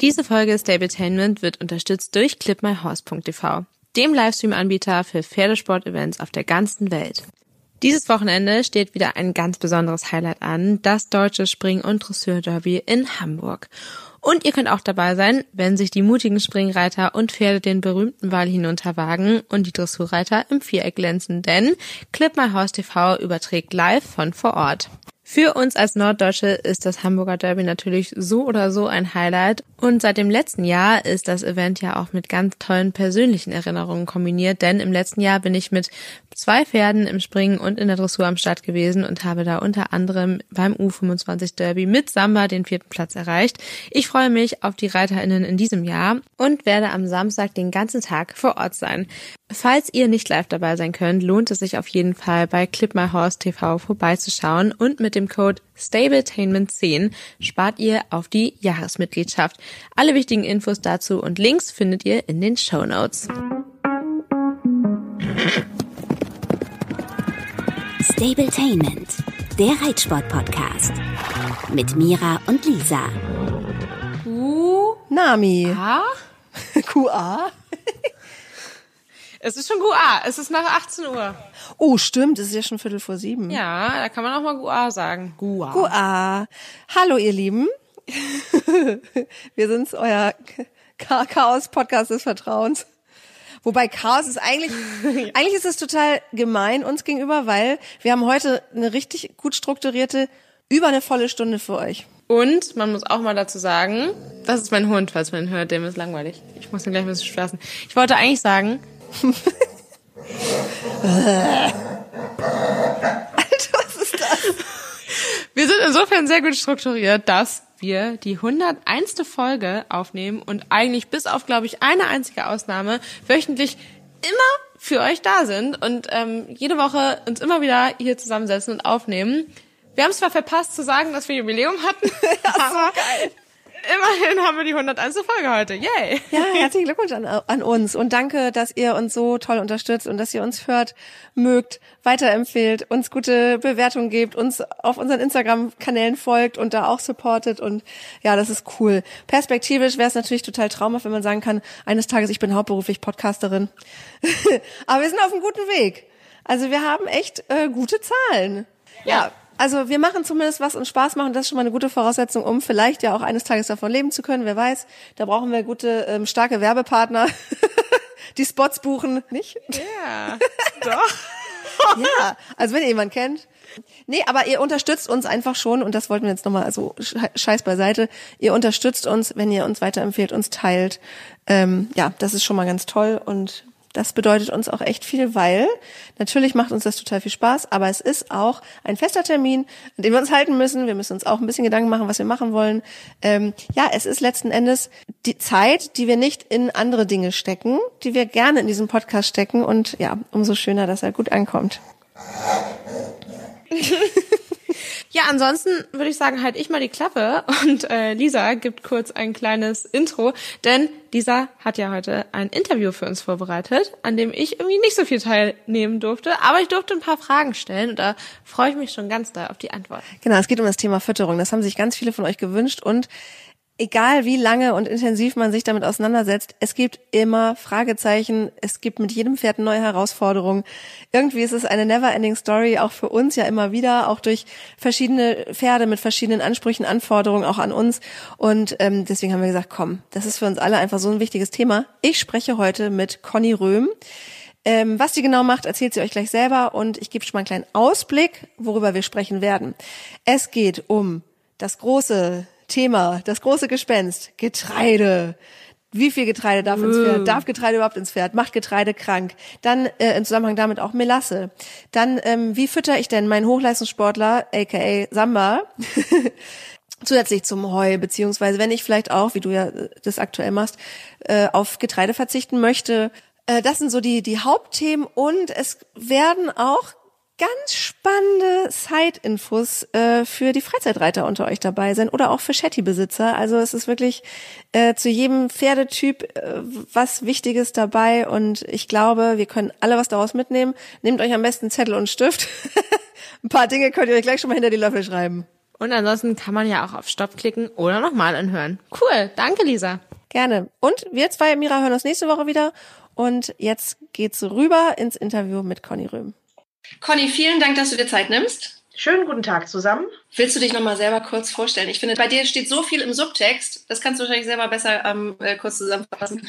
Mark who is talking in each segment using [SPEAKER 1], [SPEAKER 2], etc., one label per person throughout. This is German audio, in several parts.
[SPEAKER 1] Diese Folge Stabletainment wird unterstützt durch clipmyhorse.tv, dem Livestream-Anbieter für Pferdesport-Events auf der ganzen Welt. Dieses Wochenende steht wieder ein ganz besonderes Highlight an, das deutsche Spring- und Dressur-Derby in Hamburg. Und ihr könnt auch dabei sein, wenn sich die mutigen Springreiter und Pferde den berühmten Wall hinunterwagen und die Dressurreiter im Viereck glänzen, denn Clip My Horse TV überträgt live von vor Ort. Für uns als Norddeutsche ist das Hamburger Derby natürlich so oder so ein Highlight. Und seit dem letzten Jahr ist das Event ja auch mit ganz tollen persönlichen Erinnerungen kombiniert, denn im letzten Jahr bin ich mit zwei Pferden im Springen und in der Dressur am Start gewesen und habe da unter anderem beim U25 Derby mit Samba den vierten Platz erreicht. Ich freue mich auf die ReiterInnen in diesem Jahr und werde am Samstag den ganzen Tag vor Ort sein. Falls ihr nicht live dabei sein könnt, lohnt es sich auf jeden Fall bei Clip My Horse TV vorbeizuschauen und mit dem Code STABLETAINMENT10 spart ihr auf die Jahresmitgliedschaft. Alle wichtigen Infos dazu und Links findet ihr in den Show Notes.
[SPEAKER 2] Stabletainment, der Reitsport-Podcast. Mit Mira und Lisa.
[SPEAKER 3] Nami.
[SPEAKER 1] Ah?
[SPEAKER 3] QA.
[SPEAKER 1] Es ist schon GUA. Es ist nach 18 Uhr.
[SPEAKER 3] Oh, stimmt, es ist ja schon Viertel vor sieben.
[SPEAKER 1] Ja, da kann man auch mal GUA sagen. GUA.
[SPEAKER 3] QA. Hallo, ihr Lieben. Wir sind's, euer Chaos-Podcast des Vertrauens. Wobei Chaos ist eigentlich, eigentlich ist es total gemein uns gegenüber, weil wir haben heute eine richtig gut strukturierte, über eine volle Stunde für euch.
[SPEAKER 1] Und man muss auch mal dazu sagen, das ist mein Hund, falls man ihn hört, dem ist langweilig. Ich muss ihn gleich ein bisschen spaßen. Ich wollte eigentlich sagen,
[SPEAKER 3] Alter, was ist das?
[SPEAKER 1] wir sind insofern sehr gut strukturiert, dass wir die 101. Folge aufnehmen und eigentlich bis auf, glaube ich, eine einzige Ausnahme wöchentlich immer für euch da sind und ähm, jede Woche uns immer wieder hier zusammensetzen und aufnehmen. Wir haben es zwar verpasst zu sagen, dass wir Jubiläum hatten, aber immerhin haben wir die 101. Folge heute. Yay!
[SPEAKER 3] Ja, herzlichen Glückwunsch an, an uns und danke, dass ihr uns so toll unterstützt und dass ihr uns hört, mögt, weiterempfehlt, uns gute Bewertungen gebt, uns auf unseren Instagram-Kanälen folgt und da auch supportet und ja, das ist cool. Perspektivisch wäre es natürlich total traumhaft, wenn man sagen kann, eines Tages, ich bin hauptberuflich Podcasterin. Aber wir sind auf einem guten Weg. Also wir haben echt äh, gute Zahlen. ja. Also wir machen zumindest was uns Spaß machen. Das ist schon mal eine gute Voraussetzung, um vielleicht ja auch eines Tages davon leben zu können. Wer weiß, da brauchen wir gute, ähm, starke Werbepartner, die Spots buchen, nicht?
[SPEAKER 1] Ja, doch.
[SPEAKER 3] Ja, also wenn ihr jemanden kennt. Nee, aber ihr unterstützt uns einfach schon und das wollten wir jetzt nochmal, also scheiß beiseite. Ihr unterstützt uns, wenn ihr uns weiterempfehlt, uns teilt. Ähm, ja, das ist schon mal ganz toll und das bedeutet uns auch echt viel, weil natürlich macht uns das total viel Spaß, aber es ist auch ein fester Termin, an dem wir uns halten müssen. Wir müssen uns auch ein bisschen Gedanken machen, was wir machen wollen. Ähm, ja, es ist letzten Endes die Zeit, die wir nicht in andere Dinge stecken, die wir gerne in diesem Podcast stecken und ja, umso schöner, dass er gut ankommt.
[SPEAKER 1] Ja, ansonsten würde ich sagen, halt ich mal die Klappe und äh, Lisa gibt kurz ein kleines Intro, denn Lisa hat ja heute ein Interview für uns vorbereitet, an dem ich irgendwie nicht so viel teilnehmen durfte, aber ich durfte ein paar Fragen stellen und da freue ich mich schon ganz da auf die Antwort.
[SPEAKER 3] Genau, es geht um das Thema Fütterung. Das haben sich ganz viele von euch gewünscht und egal wie lange und intensiv man sich damit auseinandersetzt, es gibt immer Fragezeichen, es gibt mit jedem Pferd neue Herausforderungen. Irgendwie ist es eine never-ending Story, auch für uns ja immer wieder, auch durch verschiedene Pferde mit verschiedenen Ansprüchen, Anforderungen auch an uns. Und ähm, deswegen haben wir gesagt, komm, das ist für uns alle einfach so ein wichtiges Thema. Ich spreche heute mit Conny Röhm. Ähm, was sie genau macht, erzählt sie euch gleich selber und ich gebe schon mal einen kleinen Ausblick, worüber wir sprechen werden. Es geht um das große Thema, das große Gespenst, Getreide. Wie viel Getreide darf ins Pferd? Darf Getreide überhaupt ins Pferd? Macht Getreide krank? Dann äh, im Zusammenhang damit auch Melasse. Dann, ähm, wie fütter ich denn meinen Hochleistungssportler, aka Samba, zusätzlich zum Heu, beziehungsweise wenn ich vielleicht auch, wie du ja äh, das aktuell machst, äh, auf Getreide verzichten möchte. Äh, das sind so die, die Hauptthemen und es werden auch ganz spannende Side-Infos äh, für die Freizeitreiter unter euch dabei sein oder auch für Shetty-Besitzer. Also es ist wirklich äh, zu jedem Pferdetyp äh, was Wichtiges dabei und ich glaube, wir können alle was daraus mitnehmen. Nehmt euch am besten Zettel und Stift. Ein paar Dinge könnt ihr euch gleich schon mal hinter die Löffel schreiben.
[SPEAKER 1] Und ansonsten kann man ja auch auf Stopp klicken oder nochmal anhören. Cool, danke Lisa.
[SPEAKER 3] Gerne. Und wir zwei, Mira, hören uns nächste Woche wieder. Und jetzt geht's rüber ins Interview mit Conny Röhm.
[SPEAKER 4] Conny, vielen Dank, dass du dir Zeit nimmst.
[SPEAKER 5] Schönen guten Tag zusammen.
[SPEAKER 4] Willst du dich nochmal selber kurz vorstellen? Ich finde, bei dir steht so viel im Subtext, das kannst du wahrscheinlich selber besser ähm, äh, kurz zusammenfassen.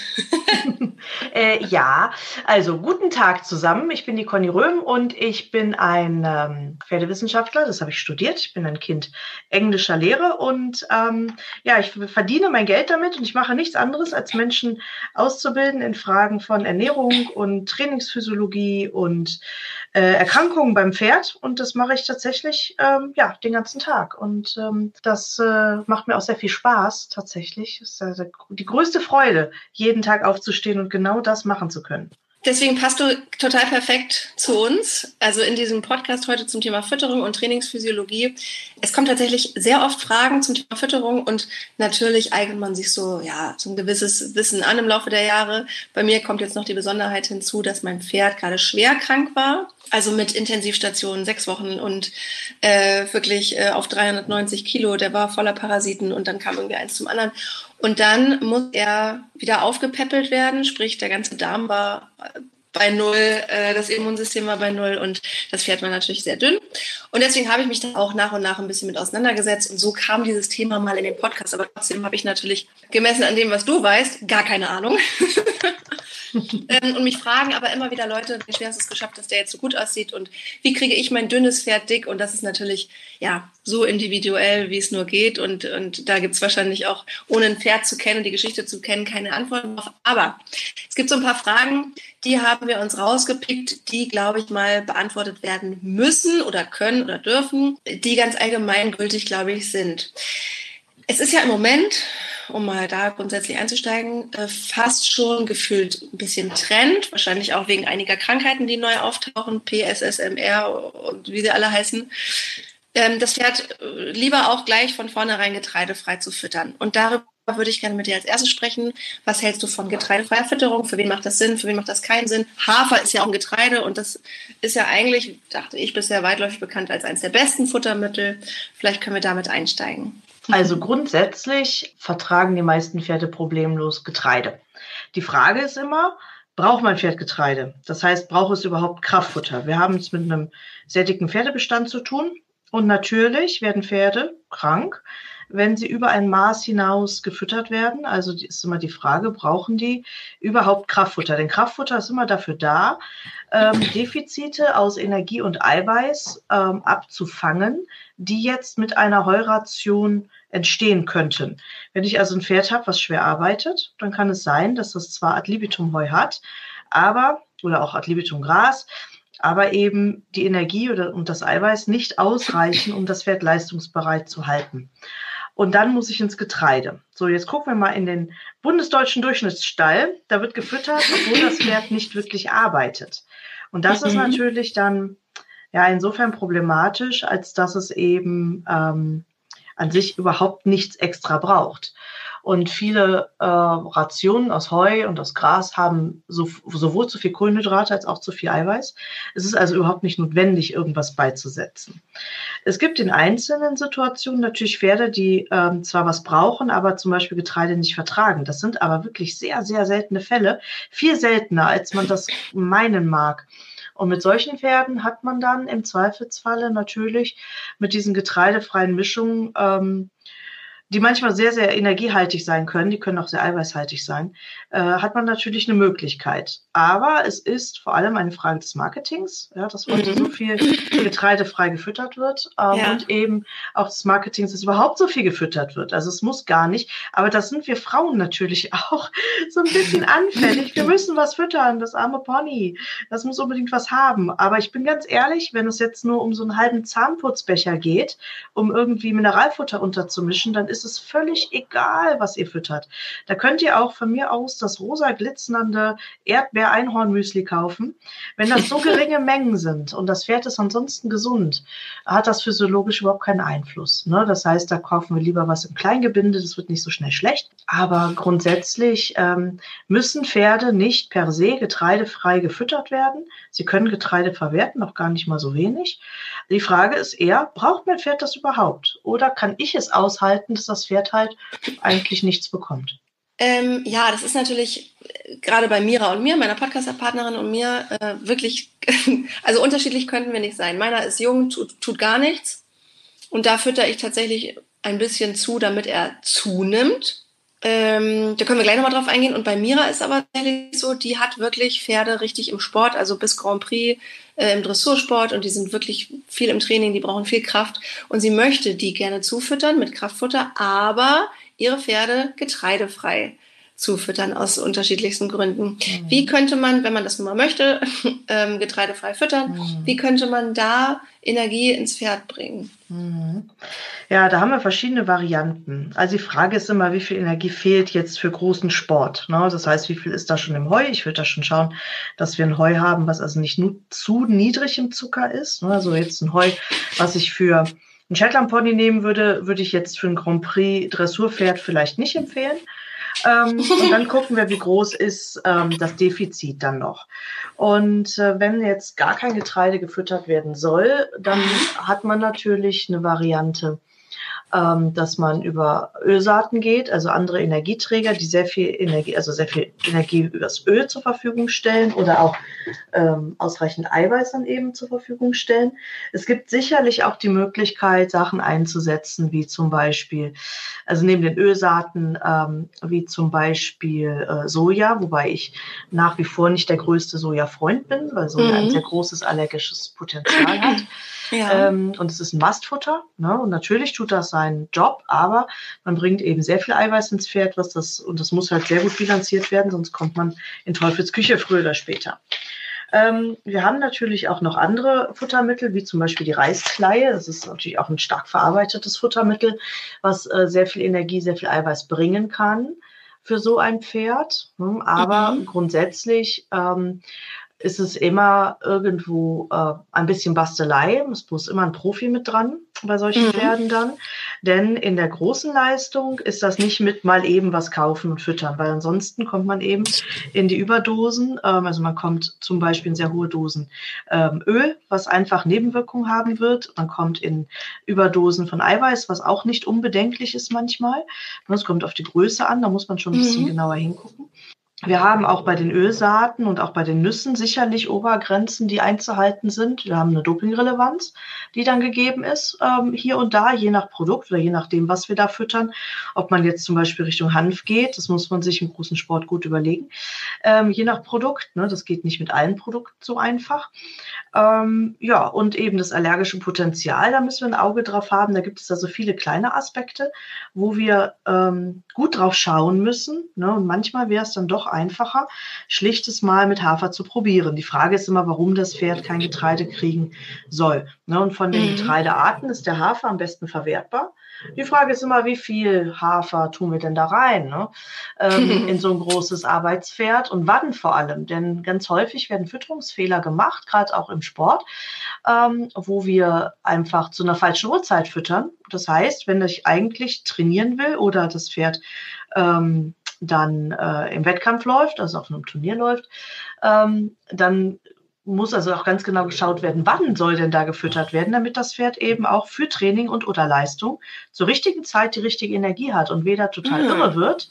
[SPEAKER 5] äh, ja, also guten Tag zusammen. Ich bin die Conny Röhm und ich bin ein ähm, Pferdewissenschaftler, das habe ich studiert. Ich bin ein Kind englischer Lehre und ähm, ja, ich verdiene mein Geld damit und ich mache nichts anderes, als Menschen auszubilden in Fragen von Ernährung und Trainingsphysiologie und äh, Erkrankungen beim Pferd. Und das mache ich tatsächlich ähm, ja, den ganzen Tag. Und ähm, das äh, macht mir auch sehr viel Spaß tatsächlich. Das ist also die größte Freude, jeden Tag aufzustehen und genau das machen zu können.
[SPEAKER 4] Deswegen passt du total perfekt zu uns. Also in diesem Podcast heute zum Thema Fütterung und Trainingsphysiologie. Es kommen tatsächlich sehr oft Fragen zum Thema Fütterung und natürlich eignet man sich so, ja, so ein gewisses Wissen an im Laufe der Jahre. Bei mir kommt jetzt noch die Besonderheit hinzu, dass mein Pferd gerade schwer krank war. Also mit Intensivstationen, sechs Wochen und äh, wirklich äh, auf 390 Kilo. Der war voller Parasiten und dann kam irgendwie eins zum anderen. Und dann muss er wieder aufgepäppelt werden, sprich der ganze Darm war bei null, äh, das Immunsystem war bei null und das Pferd war natürlich sehr dünn. Und deswegen habe ich mich da auch nach und nach ein bisschen mit auseinandergesetzt und so kam dieses Thema mal in den Podcast. Aber trotzdem habe ich natürlich gemessen an dem, was du weißt, gar keine Ahnung. ähm, und mich fragen aber immer wieder Leute, wie schwer hast du es geschafft, dass der jetzt so gut aussieht und wie kriege ich mein dünnes Pferd dick? Und das ist natürlich ja so individuell, wie es nur geht. Und, und da gibt es wahrscheinlich auch, ohne ein Pferd zu kennen die Geschichte zu kennen, keine Antworten drauf. Aber es gibt so ein paar Fragen, die haben wir uns rausgepickt, die, glaube ich, mal beantwortet werden müssen oder können oder dürfen, die ganz allgemeingültig, glaube ich, sind. Es ist ja im Moment um mal da grundsätzlich einzusteigen, äh, fast schon gefühlt ein bisschen Trend, wahrscheinlich auch wegen einiger Krankheiten, die neu auftauchen, PSSMR und wie sie alle heißen, ähm, das Pferd äh, lieber auch gleich von vornherein getreidefrei zu füttern. Und darüber würde ich gerne mit dir als erstes sprechen. Was hältst du von getreidefreier Fütterung? Für wen macht das Sinn? Für wen macht das keinen Sinn? Hafer ist ja auch ein Getreide und das ist ja eigentlich, dachte ich, bisher weitläufig bekannt als eines der besten Futtermittel. Vielleicht können wir damit einsteigen.
[SPEAKER 5] Also grundsätzlich vertragen die meisten Pferde problemlos Getreide. Die Frage ist immer, braucht mein Pferd Getreide? Das heißt, braucht es überhaupt Kraftfutter? Wir haben es mit einem sehr dicken Pferdebestand zu tun. Und natürlich werden Pferde krank, wenn sie über ein Maß hinaus gefüttert werden. Also ist immer die Frage, brauchen die überhaupt Kraftfutter? Denn Kraftfutter ist immer dafür da, ähm, Defizite aus Energie und Eiweiß ähm, abzufangen, die jetzt mit einer Heuration entstehen könnten. Wenn ich also ein Pferd habe, was schwer arbeitet, dann kann es sein, dass das zwar Ad libitum Heu hat, aber oder auch Ad libitum Gras, aber eben die Energie oder, und das Eiweiß nicht ausreichen, um das Pferd leistungsbereit zu halten. Und dann muss ich ins Getreide. So, jetzt gucken wir mal in den bundesdeutschen Durchschnittsstall. Da wird gefüttert, obwohl das Pferd nicht wirklich arbeitet. Und das mhm. ist natürlich dann ja insofern problematisch, als dass es eben ähm, an sich überhaupt nichts extra braucht. Und viele äh, Rationen aus Heu und aus Gras haben so, sowohl zu viel Kohlenhydrate als auch zu viel Eiweiß. Es ist also überhaupt nicht notwendig, irgendwas beizusetzen. Es gibt in einzelnen Situationen natürlich Pferde, die ähm, zwar was brauchen, aber zum Beispiel Getreide nicht vertragen. Das sind aber wirklich sehr, sehr seltene Fälle. Viel seltener, als man das meinen mag. Und mit solchen Pferden hat man dann im Zweifelsfalle natürlich mit diesen getreidefreien Mischungen ähm, die manchmal sehr, sehr energiehaltig sein können, die können auch sehr eiweißhaltig sein, äh, hat man natürlich eine Möglichkeit. Aber es ist vor allem eine Frage des Marketings, ja, dass heute mhm. so viel getreidefrei gefüttert wird ähm, ja. und eben auch des Marketings, dass überhaupt so viel gefüttert wird. Also es muss gar nicht, aber das sind wir Frauen natürlich auch so ein bisschen anfällig. Wir müssen was füttern, das arme Pony, das muss unbedingt was haben. Aber ich bin ganz ehrlich, wenn es jetzt nur um so einen halben Zahnputzbecher geht, um irgendwie Mineralfutter unterzumischen, dann ist ist es völlig egal, was ihr füttert. Da könnt ihr auch von mir aus das rosa glitzernde Erdbeer-Einhornmüsli kaufen. Wenn das so geringe Mengen sind und das Pferd ist ansonsten gesund, hat das physiologisch überhaupt keinen Einfluss. Ne? Das heißt, da kaufen wir lieber was im Kleingebinde, das wird nicht so schnell schlecht. Aber grundsätzlich ähm, müssen Pferde nicht per se getreidefrei gefüttert werden. Sie können Getreide verwerten, auch gar nicht mal so wenig. Die Frage ist eher, braucht mein Pferd das überhaupt? Oder kann ich es aushalten, dass das Pferd halt eigentlich nichts bekommt?
[SPEAKER 4] Ähm, ja, das ist natürlich äh, gerade bei Mira und mir, meiner Podcast-Partnerin und mir, äh, wirklich, also unterschiedlich könnten wir nicht sein. Meiner ist jung, tut, tut gar nichts. Und da fütter ich tatsächlich ein bisschen zu, damit er zunimmt. Ähm, da können wir gleich nochmal drauf eingehen. Und bei Mira ist aber tatsächlich so, die hat wirklich Pferde richtig im Sport, also bis Grand Prix äh, im Dressursport und die sind wirklich viel im Training, die brauchen viel Kraft. Und sie möchte die gerne zufüttern mit Kraftfutter, aber ihre Pferde getreidefrei zufüttern aus unterschiedlichsten Gründen. Mhm. Wie könnte man, wenn man das nun mal möchte, ähm, getreidefrei füttern, mhm. wie könnte man da Energie ins Pferd bringen?
[SPEAKER 5] Mhm. Ja, da haben wir verschiedene Varianten. Also die Frage ist immer, wie viel Energie fehlt jetzt für großen Sport? Ne? Das heißt, wie viel ist da schon im Heu? Ich würde da schon schauen, dass wir ein Heu haben, was also nicht nur zu niedrig im Zucker ist. Ne? Also jetzt ein Heu, was ich für ein Shetland Pony nehmen würde, würde ich jetzt für ein Grand Prix Dressurpferd vielleicht nicht empfehlen. Ähm, und dann gucken wir, wie groß ist ähm, das Defizit dann noch. Und äh, wenn jetzt gar kein Getreide gefüttert werden soll, dann hat man natürlich eine Variante, ähm, dass man über Ölsaaten geht, also andere Energieträger, die sehr viel Energie, also sehr viel Energie übers Öl zur Verfügung stellen oder auch ähm, ausreichend Eiweiß dann eben zur Verfügung stellen. Es gibt sicherlich auch die Möglichkeit, Sachen einzusetzen, wie zum Beispiel, also neben den Ölsaaten, ähm, wie zum Beispiel äh, Soja, wobei ich nach wie vor nicht der größte Soja-Freund bin, weil Soja mhm. ein sehr großes allergisches Potenzial hat. Ja. Ähm, und es ist ein Mastfutter. Ne? Und natürlich tut das seinen Job, aber man bringt eben sehr viel Eiweiß ins Pferd, was das, und das muss halt sehr gut bilanziert werden, sonst kommt man in Teufels Küche früher oder später. Ähm, wir haben natürlich auch noch andere Futtermittel, wie zum Beispiel die Reiskleie. Das ist natürlich auch ein stark verarbeitetes Futtermittel, was äh, sehr viel Energie, sehr viel Eiweiß bringen kann für so ein Pferd. Hm, aber mhm. grundsätzlich ähm, ist es immer irgendwo äh, ein bisschen Bastelei. Es muss immer ein Profi mit dran bei solchen mhm. Pferden dann. Denn in der großen Leistung ist das nicht mit mal eben was kaufen und füttern, weil ansonsten kommt man eben in die Überdosen. Ähm, also man kommt zum Beispiel in sehr hohe Dosen ähm, Öl, was einfach Nebenwirkungen haben wird. Man kommt in Überdosen von Eiweiß, was auch nicht unbedenklich ist manchmal. Es kommt auf die Größe an, da muss man schon ein bisschen mhm. genauer hingucken. Wir haben auch bei den Ölsaaten und auch bei den Nüssen sicherlich Obergrenzen, die einzuhalten sind. Wir haben eine Dopingrelevanz, die dann gegeben ist, ähm, hier und da, je nach Produkt oder je nachdem, was wir da füttern. Ob man jetzt zum Beispiel Richtung Hanf geht, das muss man sich im großen Sport gut überlegen. Ähm, je nach Produkt, ne, das geht nicht mit allen Produkten so einfach. Ähm, ja, und eben das allergische Potenzial, da müssen wir ein Auge drauf haben. Da gibt es also viele kleine Aspekte, wo wir ähm, gut drauf schauen müssen. Ne? Und manchmal wäre es dann doch einfacher, schlichtes Mal mit Hafer zu probieren. Die Frage ist immer, warum das Pferd kein Getreide kriegen soll. Ne? Und von den mhm. Getreidearten ist der Hafer am besten verwertbar. Die Frage ist immer, wie viel Hafer tun wir denn da rein ne? ähm, in so ein großes Arbeitspferd und wann vor allem? Denn ganz häufig werden Fütterungsfehler gemacht, gerade auch im Sport, ähm, wo wir einfach zu einer falschen Uhrzeit füttern. Das heißt, wenn ich eigentlich trainieren will oder das Pferd ähm, dann äh, im Wettkampf läuft, also auf einem Turnier läuft, ähm, dann muss also auch ganz genau geschaut werden, wann soll denn da gefüttert werden, damit das Pferd eben auch für Training und oder Leistung zur richtigen Zeit die richtige Energie hat und weder total mhm. irre wird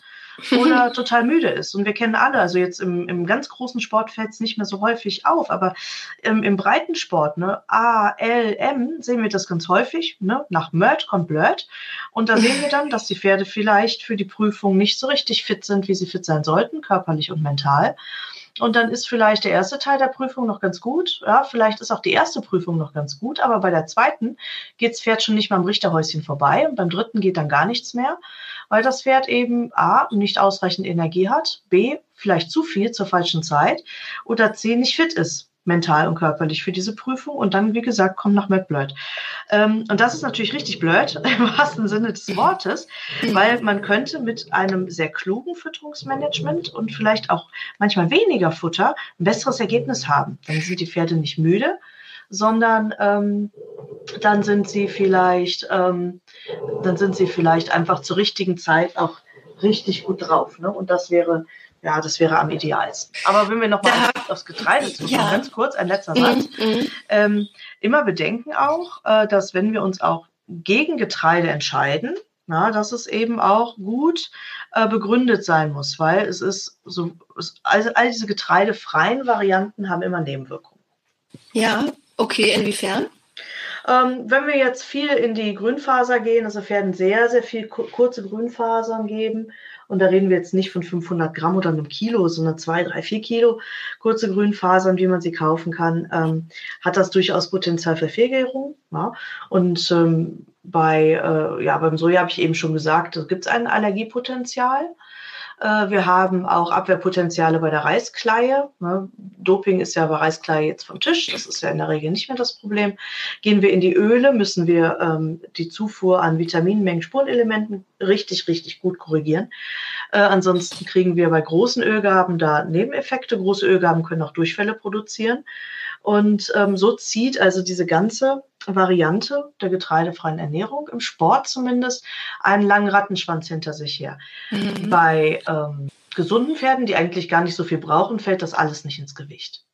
[SPEAKER 5] oder total müde ist. Und wir kennen alle, also jetzt im, im ganz großen Sport fällt es nicht mehr so häufig auf, aber im, im breiten Sport, ne, A, L, M, sehen wir das ganz häufig. Ne? Nach Mört kommt Blurt. Und da sehen wir dann, dass die Pferde vielleicht für die Prüfung nicht so richtig fit sind, wie sie fit sein sollten, körperlich und mental. Und dann ist vielleicht der erste Teil der Prüfung noch ganz gut. Ja, vielleicht ist auch die erste Prüfung noch ganz gut, aber bei der zweiten geht das Pferd schon nicht mal am Richterhäuschen vorbei und beim dritten geht dann gar nichts mehr, weil das Pferd eben A, nicht ausreichend Energie hat, B, vielleicht zu viel zur falschen Zeit oder C, nicht fit ist. mental und körperlich für diese Prüfung. Und dann, wie gesagt, kommt nach McBlöd. Ähm, und das ist natürlich richtig blöd, im wahrsten Sinne des Wortes, weil man könnte mit einem sehr klugen Fütterungsmanagement und vielleicht auch manchmal weniger Futter ein besseres Ergebnis haben. Dann sind die Pferde nicht müde, sondern ähm, dann sind sie vielleicht, ähm, dann sind sie vielleicht einfach zur richtigen Zeit auch richtig gut drauf. Ne? Und das wäre ja, das wäre am idealsten. Aber wenn wir nochmal aufs, aufs Getreide zu ja. ganz kurz, ein letzter Satz. Mhm. Ähm, immer bedenken auch, äh, dass wenn wir uns auch gegen Getreide entscheiden, na, dass es eben auch gut äh, begründet sein muss, weil es ist so, es, also all diese getreidefreien Varianten haben immer Nebenwirkungen.
[SPEAKER 4] Ja, okay, inwiefern?
[SPEAKER 5] Ähm, wenn wir jetzt viel in die Grünfaser gehen, also werden sehr, sehr viel kurze Grünfasern geben, und da reden wir jetzt nicht von 500 Gramm oder einem Kilo, sondern zwei, drei, vier Kilo kurze Grünfasern, wie man sie kaufen kann, ähm, hat das durchaus Potenzial für Fehlgärung. Ja? Und ähm, bei, äh, ja, beim Soja habe ich eben schon gesagt, da gibt es ein Allergiepotenzial. Äh, wir haben auch Abwehrpotenziale bei der Reiskleie. Ne? Doping ist ja bei Reiskleie jetzt vom Tisch. Das ist ja in der Regel nicht mehr das Problem. Gehen wir in die Öle, müssen wir ähm, die Zufuhr an Vitaminmengen, Spurenelementen richtig, richtig gut korrigieren. Äh, ansonsten kriegen wir bei großen Ölgaben da Nebeneffekte. Große Ölgaben können auch Durchfälle produzieren. Und ähm, so zieht also diese ganze Variante der getreidefreien Ernährung, im Sport zumindest, einen langen Rattenschwanz hinter sich her. Mhm. Bei ähm, gesunden Pferden, die eigentlich gar nicht so viel brauchen, fällt das alles nicht ins Gewicht.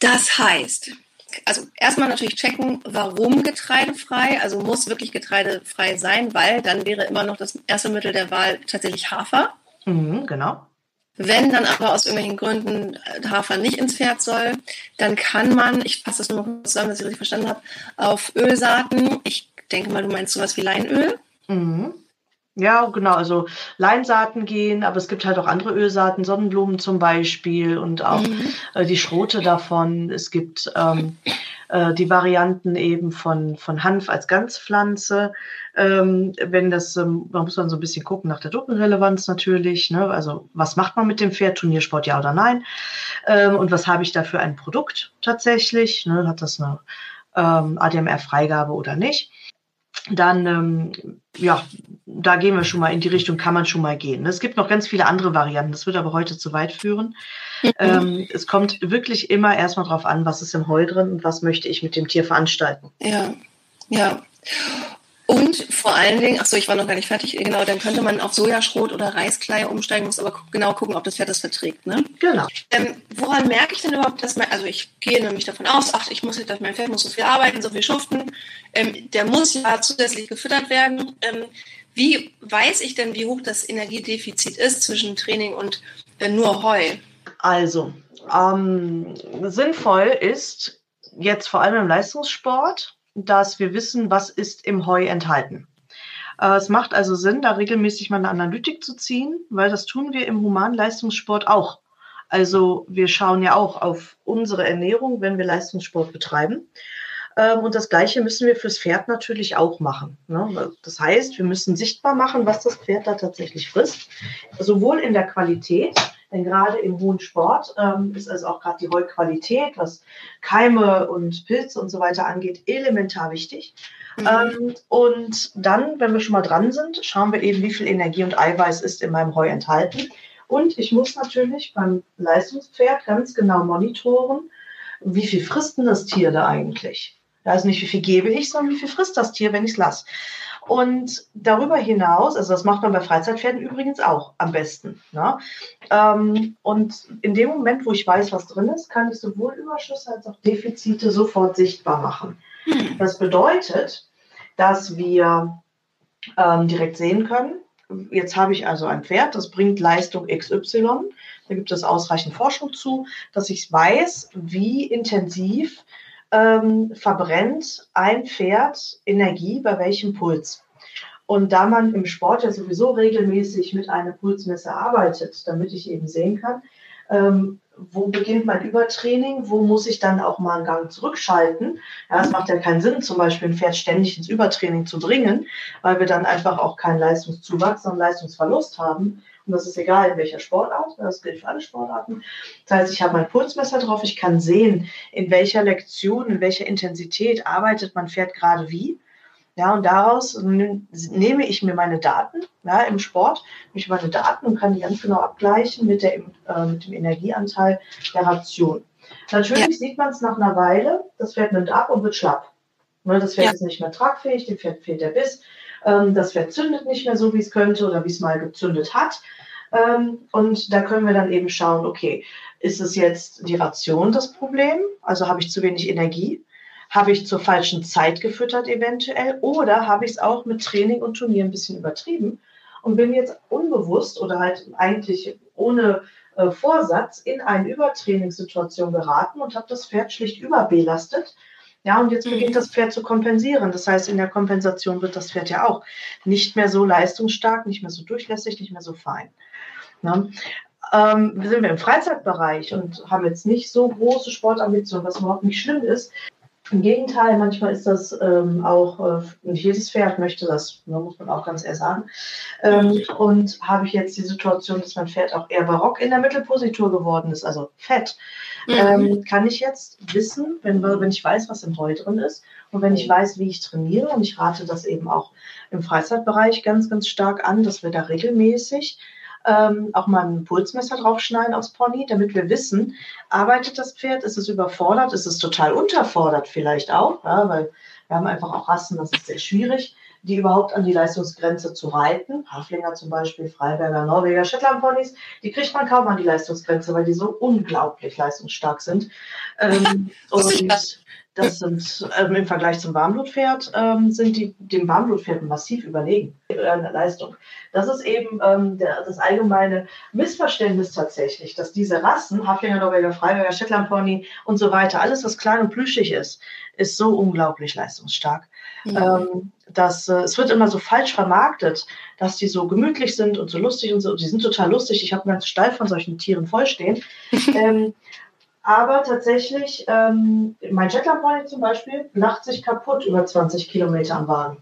[SPEAKER 4] Das heißt, also erstmal natürlich checken, warum getreidefrei, also muss wirklich getreidefrei sein, weil dann wäre immer noch das erste Mittel der Wahl tatsächlich Hafer.
[SPEAKER 5] Mhm, genau.
[SPEAKER 4] Wenn dann aber aus irgendwelchen Gründen Hafer nicht ins Pferd soll, dann kann man, ich fasse das nur noch zusammen, dass ich richtig verstanden habe, auf Ölsaaten, ich denke mal, du meinst sowas wie Leinöl.
[SPEAKER 5] Mhm. Ja, genau. Also Leinsaaten gehen, aber es gibt halt auch andere Ölsaaten, Sonnenblumen zum Beispiel und auch mhm. äh, die Schrote davon. Es gibt ähm, äh, die Varianten eben von, von Hanf als Ganzpflanze. Ähm, wenn das, ähm, man muss dann so ein bisschen gucken nach der Dopingrelevanz natürlich. Ne? Also was macht man mit dem Pferd? Turniersport ja oder nein? Ähm, und was habe ich da für ein Produkt tatsächlich? Ne? Hat das eine ähm, ADMR-Freigabe oder nicht? Dann ähm, ja, da gehen wir schon mal in die Richtung, kann man schon mal gehen. Es gibt noch ganz viele andere Varianten, das wird aber heute zu weit führen. Mhm. Ähm, es kommt wirklich immer erstmal drauf an, was ist im Heu drin und was möchte ich mit dem Tier veranstalten.
[SPEAKER 4] Ja, ja. Und vor allen Dingen, ach so, ich war noch gar nicht fertig, genau, dann könnte man auf Sojaschrot oder Reiskleie umsteigen, muss aber genau gucken, ob das Pferd das verträgt. Ne?
[SPEAKER 5] Genau.
[SPEAKER 4] Ähm, woran merke ich denn überhaupt, dass mein, also ich gehe nämlich davon aus, ach, ich muss dass mein Pferd muss so viel arbeiten, so viel schuften, ähm, der muss ja zusätzlich gefüttert werden. Ähm, wie weiß ich denn, wie hoch das Energiedefizit ist zwischen Training und äh, nur Heu?
[SPEAKER 5] Also, ähm, sinnvoll ist jetzt vor allem im Leistungssport, dass wir wissen, was ist im Heu enthalten. Äh, es macht also Sinn, da regelmäßig mal eine Analytik zu ziehen, weil das tun wir im humanen Leistungssport auch. Also wir schauen ja auch auf unsere Ernährung, wenn wir Leistungssport betreiben. Ähm, und das Gleiche müssen wir fürs Pferd natürlich auch machen. Ne? Das heißt, wir müssen sichtbar machen, was das Pferd da tatsächlich frisst. Sowohl in der Qualität, denn gerade im hohen Sport ähm, ist also auch gerade die Heuqualität, was Keime und Pilze und so weiter angeht, elementar wichtig. Mhm. Ähm, und dann, wenn wir schon mal dran sind, schauen wir eben, wie viel Energie und Eiweiß ist in meinem Heu enthalten. Und ich muss natürlich beim Leistungspferd ganz genau monitoren, wie viel frisst denn das Tier da eigentlich? Also nicht, wie viel gebe ich, sondern wie viel frisst das Tier, wenn ich es lasse. Und darüber hinaus, also das macht man bei Freizeitpferden übrigens auch am besten. Ne? Ähm, und in dem Moment, wo ich weiß, was drin ist, kann ich sowohl Überschüsse als auch Defizite sofort sichtbar machen. Hm. Das bedeutet, dass wir ähm, direkt sehen können, jetzt habe ich also ein Pferd, das bringt Leistung XY. Da gibt es ausreichend Forschung zu, dass ich weiß, wie intensiv ähm, verbrennt ein Pferd Energie bei welchem Puls. Und da man im Sport ja sowieso regelmäßig mit einem Pulsmesser arbeitet, damit ich eben sehen kann, ähm, wo beginnt mein Übertraining, wo muss ich dann auch mal einen Gang zurückschalten. Ja, es macht ja keinen Sinn, zum Beispiel ein Pferd ständig ins Übertraining zu bringen, weil wir dann einfach auch keinen Leistungszuwachs, sondern Leistungsverlust haben. Und das ist egal, in welcher Sportart. Das gilt für alle Sportarten. Das heißt, ich habe mein Pulsmesser drauf. Ich kann sehen, in welcher Lektion, in welcher Intensität arbeitet mein Pferd gerade wie. Ja, und daraus nehme ich mir meine Daten ja, im Sport, ich meine Daten und kann die ganz genau abgleichen mit, der, äh, mit dem Energieanteil der Ration. Natürlich ja. sieht man es nach einer Weile, das Pferd nimmt ab und wird schlapp. Ne, das Pferd ja. ist nicht mehr tragfähig, dem Pferd fehlt der Biss, das Pferd zündet nicht mehr so, wie es könnte oder wie es mal gezündet hat. Ähm, und da können wir dann eben schauen, okay, ist es jetzt die Ration das Problem? Also habe ich zu wenig Energie? Habe ich zur falschen Zeit gefüttert eventuell oder habe ich es auch mit Training und Turnier ein bisschen übertrieben und bin jetzt unbewusst oder halt eigentlich ohne äh, Vorsatz in eine Übertrainingssituation geraten und habe das Pferd schlicht überbelastet. Ja, und jetzt mhm. beginnt das Pferd zu kompensieren. Das heißt, in der Kompensation wird das Pferd ja auch nicht mehr so leistungsstark, nicht mehr so durchlässig, nicht mehr so fein. Ja. Ähm, sind wir im Freizeitbereich und haben jetzt nicht so große Sportambitionen, was überhaupt nicht schlimm ist. Im Gegenteil, manchmal ist das ähm, auch, äh, nicht jedes Pferd möchte das, ne, muss man auch ganz ehrlich sagen. Ähm, und habe ich jetzt die Situation, dass mein Pferd auch eher barock in der Mittelpositur geworden ist, also fett, mhm. ähm, kann ich jetzt wissen, wenn, wenn ich weiß, was im Heu drin ist und wenn ich weiß, wie ich trainiere, und ich rate das eben auch im Freizeitbereich ganz, ganz stark an, dass wir da regelmäßig ähm, auch mal ein Pulsmesser draufschneiden aufs Pony, damit wir wissen, arbeitet das Pferd, ist es überfordert, ist es total unterfordert vielleicht auch, ja, weil wir haben einfach auch Rassen, das ist sehr schwierig, die überhaupt an die Leistungsgrenze zu reiten. Haflinger zum Beispiel, Freiberger, Norweger, Shetland-Ponys, die kriegt man kaum an die Leistungsgrenze, weil die so unglaublich leistungsstark sind. Ähm, und das sind ähm, im Vergleich zum Warmblutpferd ähm, sind die dem Warmblutpferd massiv überlegen in der Leistung. Das ist eben ähm, der, das allgemeine Missverständnis tatsächlich, dass diese Rassen, Haflinger, Norweger, Freiberger, Shetland Pony und so weiter, alles was klein und plüschig ist, ist so unglaublich leistungsstark. Ja. Ähm, dass äh, es wird immer so falsch vermarktet, dass die so gemütlich sind und so lustig und so. Die sind total lustig. Ich habe einen ganzen Stall von solchen Tieren vollstehen. ähm, aber tatsächlich, ähm, mein Shetland Pony zum Beispiel lacht sich kaputt über 20 Kilometer am Wagen.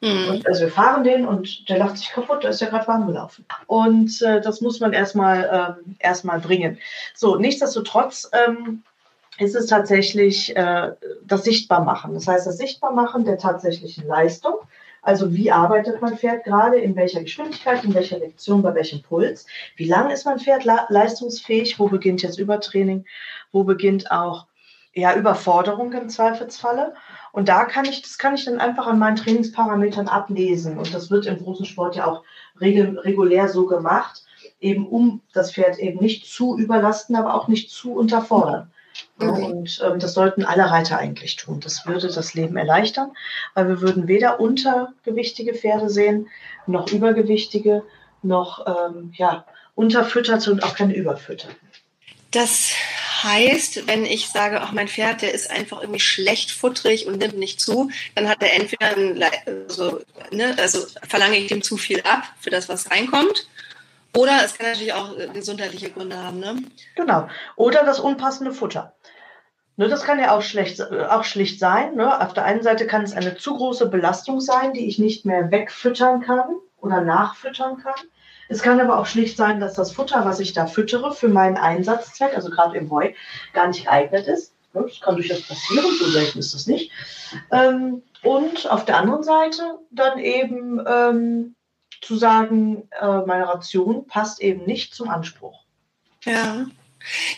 [SPEAKER 5] Mhm. also wir fahren den und der lacht sich kaputt, da ist ja gerade warm gelaufen. Und äh, das muss man erstmal ähm, erstmal bringen. So, nichtsdestotrotz ähm, ist es tatsächlich äh, das Sichtbarmachen. Das heißt, das Sichtbarmachen der tatsächlichen Leistung. Also wie arbeitet mein Pferd gerade, in welcher Geschwindigkeit, in welcher Lektion, bei welchem Puls? Wie lange ist mein Pferd leistungsfähig? Wo beginnt jetzt Übertraining? Wo beginnt auch ja, Überforderung im Zweifelsfalle? Und da kann ich, das kann ich dann einfach an meinen Trainingsparametern ablesen. Und das wird im großen Sport ja auch regel, regulär so gemacht, eben um das Pferd eben nicht zu überlasten, aber auch nicht zu unterfordern. Mhm. Und ähm, das sollten alle Reiter eigentlich tun. Das würde das Leben erleichtern, weil wir würden weder untergewichtige Pferde sehen, noch übergewichtige, noch ähm, ja, unterfütterte und auch keine überfütterten.
[SPEAKER 4] Das heißt, wenn ich sage, ach, mein Pferd, der ist einfach irgendwie schlecht futterig und nimmt nicht zu, dann hat er entweder, ein, also, ne, also verlange ich dem zu viel ab für das, was reinkommt, oder es kann natürlich auch äh, gesundheitliche Gründe haben, ne?
[SPEAKER 5] Genau. Oder das unpassende Futter. Ne, das kann ja auch, schlecht, äh, auch schlicht sein. Ne? Auf der einen Seite kann es eine zu große Belastung sein, die ich nicht mehr wegfüttern kann oder nachfüttern kann. Es kann aber auch schlicht sein, dass das Futter, was ich da füttere, für meinen Einsatzzweck, also gerade im Heu, gar nicht geeignet ist. Ne, das kann durchaus passieren, so selten ist das nicht. Ähm, und auf der anderen Seite dann eben ähm, zu sagen, äh, meine Ration passt eben nicht zum Anspruch.
[SPEAKER 4] Ja.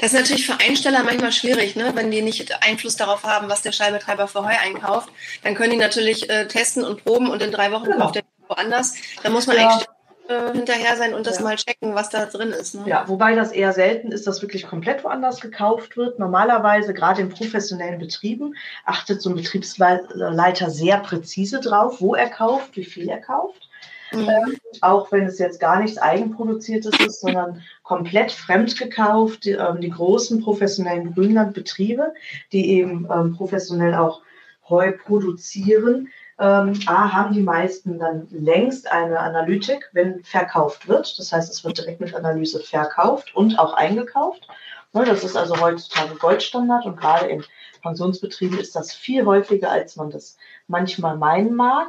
[SPEAKER 4] Das ist natürlich für Einsteller manchmal schwierig, ne? wenn die nicht Einfluss darauf haben, was der Schallbetreiber für Heu einkauft. Dann können die natürlich äh, testen und proben und in drei Wochen genau. kauft er woanders. Da muss man ja. eigentlich äh, hinterher sein und das ja. mal checken, was da drin ist. Ne?
[SPEAKER 5] Ja, wobei das eher selten ist, dass wirklich komplett woanders gekauft wird. Normalerweise, gerade in professionellen Betrieben, achtet so ein Betriebsleiter sehr präzise drauf, wo er kauft, wie viel er kauft. Mhm. Ähm, auch wenn es jetzt gar nichts Eigenproduziertes ist, sondern komplett fremd gekauft. Die, ähm, die großen professionellen Grünlandbetriebe, die eben ähm, professionell auch Heu produzieren, ähm, A, haben die meisten dann längst eine Analytik, wenn verkauft wird. Das heißt, es wird direkt mit Analyse verkauft und auch eingekauft. Ne, das ist also heutzutage Goldstandard und gerade in Pensionsbetrieben ist das viel häufiger, als man das manchmal meinen mag.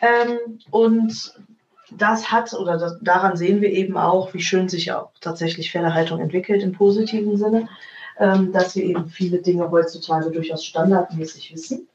[SPEAKER 5] Ähm, und das hat oder das, daran sehen wir eben auch, wie schön sich auch tatsächlich Pferdehaltung entwickelt im positiven Sinne, ähm, dass wir eben viele Dinge heutzutage durchaus standardmäßig wissen.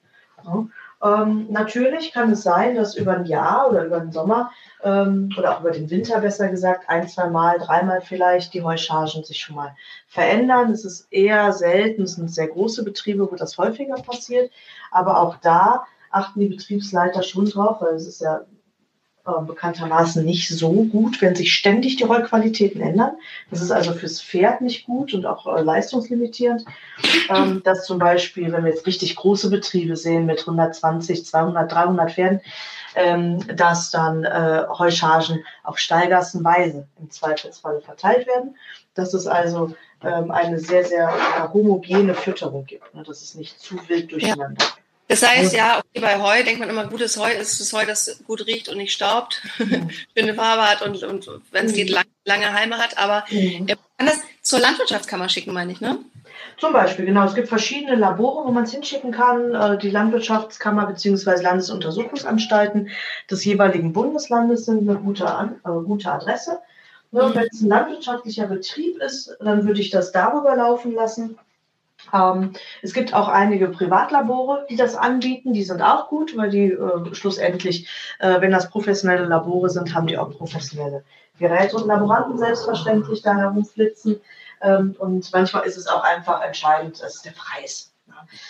[SPEAKER 5] Ja. Ähm, natürlich kann es sein, dass über ein Jahr oder über den Sommer ähm, oder auch über den Winter besser gesagt, ein, zwei Mal, dreimal vielleicht die Heuchargen sich schon mal verändern. Es ist eher selten, es sind sehr große Betriebe, wo das häufiger passiert. Aber auch da achten die Betriebsleiter schon drauf, weil es ist ja äh, bekanntermaßen nicht so gut, wenn sich ständig die Rollqualitäten ändern. Das ist also fürs Pferd nicht gut und auch äh, leistungslimitierend. Ähm, dass zum Beispiel, wenn wir jetzt richtig große Betriebe sehen mit 120, 200, 300 Pferden, ähm, dass dann äh, Heuchargen auf Stallgassenweise im Zweifelsfall verteilt werden. Dass es also ähm, eine sehr, sehr homogene Fütterung gibt, ne? dass es nicht zu wild durcheinander ja.
[SPEAKER 4] Das heißt, ja, okay, bei Heu denkt man immer, gutes Heu ist das Heu, das gut riecht und nicht staubt, mhm. schöne Farbe hat und, und wenn es mhm. geht, lang, lange Halme hat. Aber mhm. er kann das zur Landwirtschaftskammer schicken, meine ich, ne?
[SPEAKER 5] Zum Beispiel, genau. Es gibt verschiedene Labore, wo man es hinschicken kann. Äh, die Landwirtschaftskammer bzw. Landesuntersuchungsanstalten des jeweiligen Bundeslandes sind eine gute, An äh, gute Adresse. Ne, mhm. Wenn es ein landwirtschaftlicher Betrieb ist, dann würde ich das darüber laufen lassen. Ähm, es gibt auch einige Privatlabore, die das anbieten. Die sind auch gut, weil die äh, schlussendlich, äh, wenn das professionelle Labore sind, haben die auch professionelle Geräte und Laboranten selbstverständlich da herumflitzen. Ähm, und manchmal ist es auch einfach entscheidend, das ist der Preis.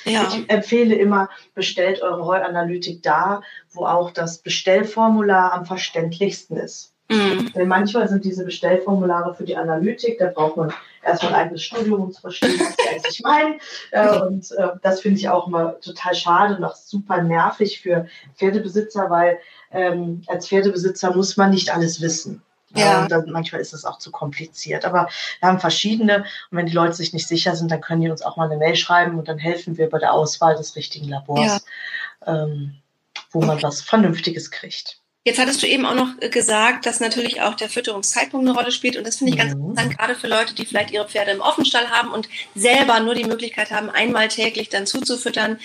[SPEAKER 5] Ja. Ich empfehle immer, bestellt eure Heuanalytik da, wo auch das Bestellformular am verständlichsten ist. Mhm. Denn manchmal sind diese Bestellformulare für die Analytik, da braucht man erstmal ein eigenes Studium, um zu verstehen, was die eigentlich meinen. Äh, und äh, das finde ich auch immer total schade und auch super nervig für Pferdebesitzer, weil ähm, als Pferdebesitzer muss man nicht alles wissen. Ja. Und dann, manchmal ist es auch zu kompliziert. Aber wir haben verschiedene und wenn die Leute sich nicht sicher sind, dann können die uns auch mal eine Mail schreiben und dann helfen wir bei der Auswahl des richtigen Labors, ja. ähm, wo man was Vernünftiges kriegt.
[SPEAKER 4] Jetzt hattest du eben auch noch gesagt, dass natürlich auch der Fütterungszeitpunkt eine Rolle spielt. Und das finde ich ganz mhm. interessant, gerade für Leute, die vielleicht ihre Pferde im Offenstall haben und selber nur die Möglichkeit haben, einmal täglich dann zuzufüttern.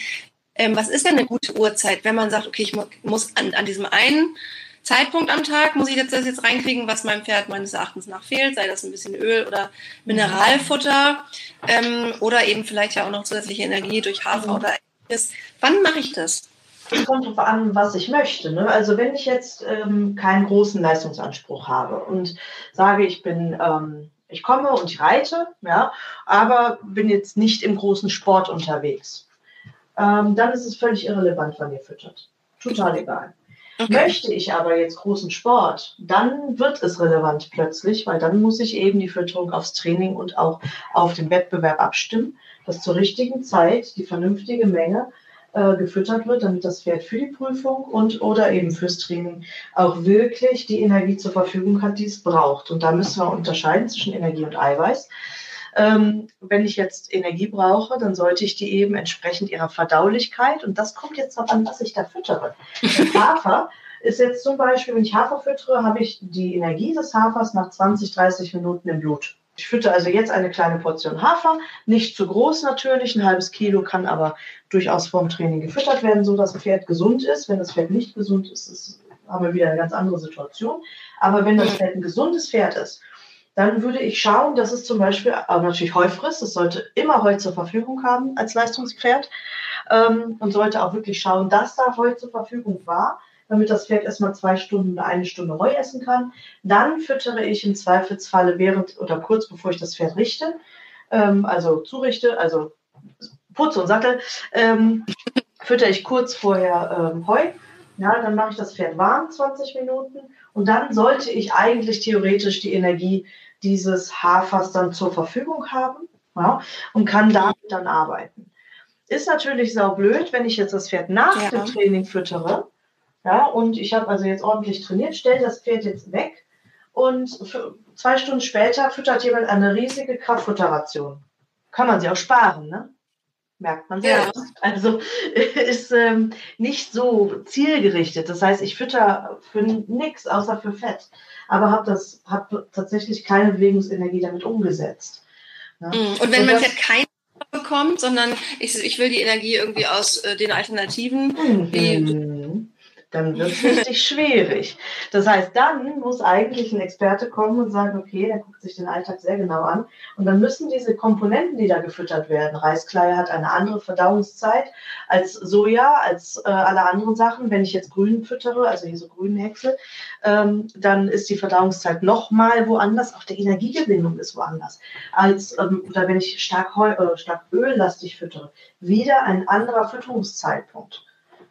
[SPEAKER 4] Ähm, was ist denn eine gute Uhrzeit, wenn man sagt, okay, ich muss an, an diesem einen Zeitpunkt am Tag, muss ich jetzt das jetzt reinkriegen, was meinem Pferd meines Erachtens nach fehlt, sei das ein bisschen Öl oder Mineralfutter ähm, oder eben vielleicht ja auch noch zusätzliche Energie durch Hafer mhm. oder ähnliches. Wann mache ich das?
[SPEAKER 5] Es kommt darauf an, was ich möchte. Ne? Also wenn ich jetzt ähm, keinen großen Leistungsanspruch habe und sage, ich bin, ähm, ich komme und ich reite, ja, aber bin jetzt nicht im großen Sport unterwegs, ähm, dann ist es völlig irrelevant, wann ihr füttert. Total egal. Okay. Möchte ich aber jetzt großen Sport, dann wird es relevant plötzlich, weil dann muss ich eben die Fütterung aufs Training und auch auf den Wettbewerb abstimmen, dass zur richtigen Zeit die vernünftige Menge äh, gefüttert wird, damit das Pferd für die Prüfung und oder eben fürs Training auch wirklich die Energie zur Verfügung hat, die es braucht. Und da müssen wir unterscheiden zwischen Energie und Eiweiß. Ähm, wenn ich jetzt Energie brauche, dann sollte ich die eben entsprechend ihrer Verdaulichkeit, und das kommt jetzt darauf an, was ich da füttere. Hafer ist jetzt zum Beispiel, wenn ich Hafer füttere, habe ich die Energie des Hafers nach 20, 30 Minuten im Blut. Ich fütte also jetzt eine kleine Portion Hafer, nicht zu groß natürlich, ein halbes Kilo kann aber durchaus vorm Training gefüttert werden, so dass das Pferd gesund ist. Wenn das Pferd nicht gesund ist, ist haben wir wieder eine ganz andere Situation. Aber wenn das Pferd ein gesundes Pferd ist, dann würde ich schauen, dass es zum Beispiel aber natürlich Heu frisst. Es sollte immer Heu zur Verfügung haben als Leistungspferd ähm, und sollte auch wirklich schauen, dass da Heu zur Verfügung war damit das Pferd erstmal zwei Stunden oder eine Stunde Heu essen kann. Dann füttere ich im Zweifelsfalle während oder kurz bevor ich das Pferd richte, ähm, also zurichte, also putze und sattel, ähm, fütter ich kurz vorher ähm, Heu. Ja, dann mache ich das Pferd warm, 20 Minuten. Und dann sollte ich eigentlich theoretisch die Energie dieses Hafers dann zur Verfügung haben ja, und kann damit dann arbeiten. Ist natürlich sau blöd, wenn ich jetzt das Pferd nach ja. dem Training füttere ja, und ich habe also jetzt ordentlich trainiert, stelle das Pferd jetzt weg und zwei Stunden später füttert jemand eine riesige Kraftfutterration. Kann man sie auch sparen, ne? Merkt man selbst. Ja. Also ist ähm, nicht so zielgerichtet. Das heißt, ich fütter für nichts außer für Fett, aber habe das hab tatsächlich keine Bewegungsenergie damit umgesetzt.
[SPEAKER 4] Ne? Mhm. Und wenn man Fett kein bekommt, sondern ich, ich will die Energie irgendwie aus äh, den Alternativen, mhm. wie
[SPEAKER 5] dann wird es richtig schwierig. Das heißt, dann muss eigentlich ein Experte kommen und sagen, okay, er guckt sich den Alltag sehr genau an. Und dann müssen diese Komponenten, die da gefüttert werden, Reiskleie hat eine andere Verdauungszeit als Soja, als äh, alle anderen Sachen. Wenn ich jetzt Grün füttere, also hier so grüne Häcksel, ähm, dann ist die Verdauungszeit nochmal woanders. Auch die Energiegewinnung ist woanders. Als, ähm, oder wenn ich stark, Heu, äh, stark öllastig füttere, wieder ein anderer Fütterungszeitpunkt.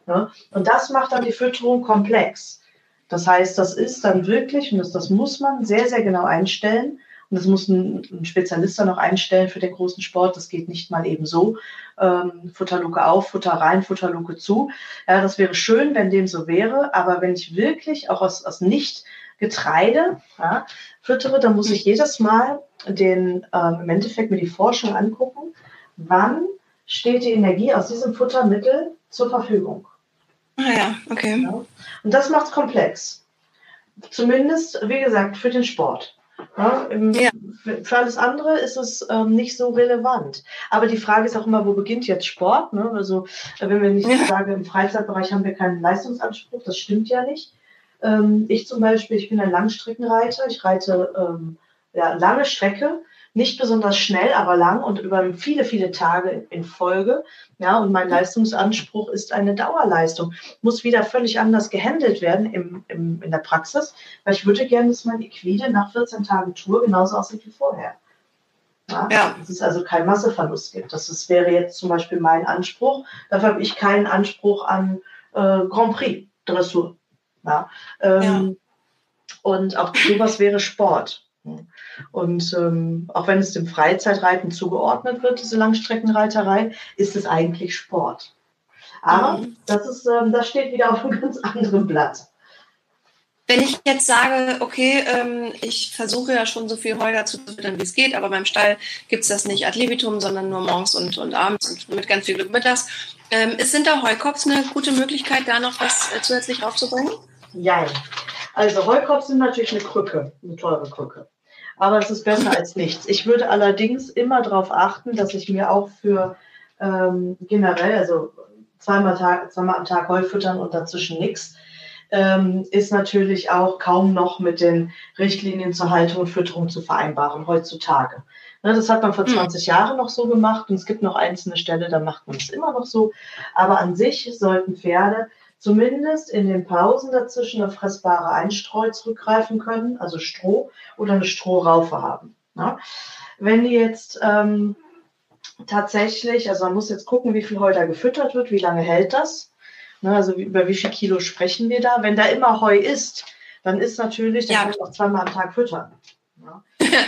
[SPEAKER 5] Ne? Und das macht dann die Fütterung komplex. Das heißt, das ist dann wirklich, und das, das muss man sehr, sehr genau einstellen. Und das muss ein, ein Spezialist dann auch einstellen für den großen Sport. Das geht nicht mal eben so. Ähm, Futterluke auf, Futter rein, Futterluke zu. Ja, das wäre schön, wenn dem so wäre. Aber wenn ich wirklich auch aus, aus nicht Getreide ja, füttere, dann muss ich jedes Mal den, ähm, im Endeffekt mir die Forschung angucken, wann steht die Energie aus diesem Futtermittel zur Verfügung.
[SPEAKER 4] Ah ja, okay. Ja.
[SPEAKER 5] Und das macht es komplex. Zumindest, wie gesagt, für den Sport. Ja, im, ja. Für alles andere ist es ähm, nicht so relevant. Aber die Frage ist auch immer, wo beginnt jetzt Sport? Ne? Also, wenn wir nicht ja. sagen, im Freizeitbereich haben wir keinen Leistungsanspruch, das stimmt ja nicht. Ähm, ich zum Beispiel, ich bin ein Langstreckenreiter, ich reite ähm, ja, lange Strecke nicht besonders schnell, aber lang und über viele, viele Tage in Folge. Ja, und mein Leistungsanspruch ist eine Dauerleistung. Muss wieder völlig anders gehandelt werden im, im, in der Praxis, weil ich würde gerne, dass mein Equide nach 14 Tagen Tour genauso aussieht wie vorher. Ja, ja. Dass es also keinen Masseverlust gibt. Das ist, wäre jetzt zum Beispiel mein Anspruch. Dafür habe ich keinen Anspruch an äh, Grand Prix Dressur. Ja, ähm, ja. Und auch sowas wäre Sport. Und ähm, auch wenn es dem Freizeitreiten zugeordnet wird, diese Langstreckenreiterei, ist es eigentlich Sport. Aber mhm. das, ist, ähm, das steht wieder auf einem ganz anderen Blatt.
[SPEAKER 4] Wenn ich jetzt sage, okay, ähm, ich versuche ja schon so viel Heu dazu zu füttern, wie es geht, aber beim Stall gibt es das nicht ad libitum, sondern nur morgens und, und abends und mit ganz viel Glück mittags. Ähm, sind da Heukops eine gute Möglichkeit, da noch was äh, zusätzlich raufzubringen?
[SPEAKER 5] Ja, also Heukops sind natürlich eine Krücke, eine teure Krücke aber es ist besser als nichts. Ich würde allerdings immer darauf achten, dass ich mir auch für ähm, generell, also zweimal, Tag, zweimal am Tag Heu füttern und dazwischen nichts, ähm, ist natürlich auch kaum noch mit den Richtlinien zur Haltung und Fütterung zu vereinbaren heutzutage. Ne, das hat man vor 20 hm. Jahren noch so gemacht und es gibt noch einzelne Stellen, da macht man es immer noch so. Aber an sich sollten Pferde zumindest in den Pausen dazwischen auf fressbare Einstreu zurückgreifen können, also Stroh oder eine Strohraufe haben. Ja. Wenn die jetzt ähm, tatsächlich, also man muss jetzt gucken, wie viel Heu da gefüttert wird, wie lange hält das, ne, also über wie viel Kilo sprechen wir da. Wenn da immer Heu ist, dann ist natürlich, dann ja. kann ich auch zweimal am Tag füttern.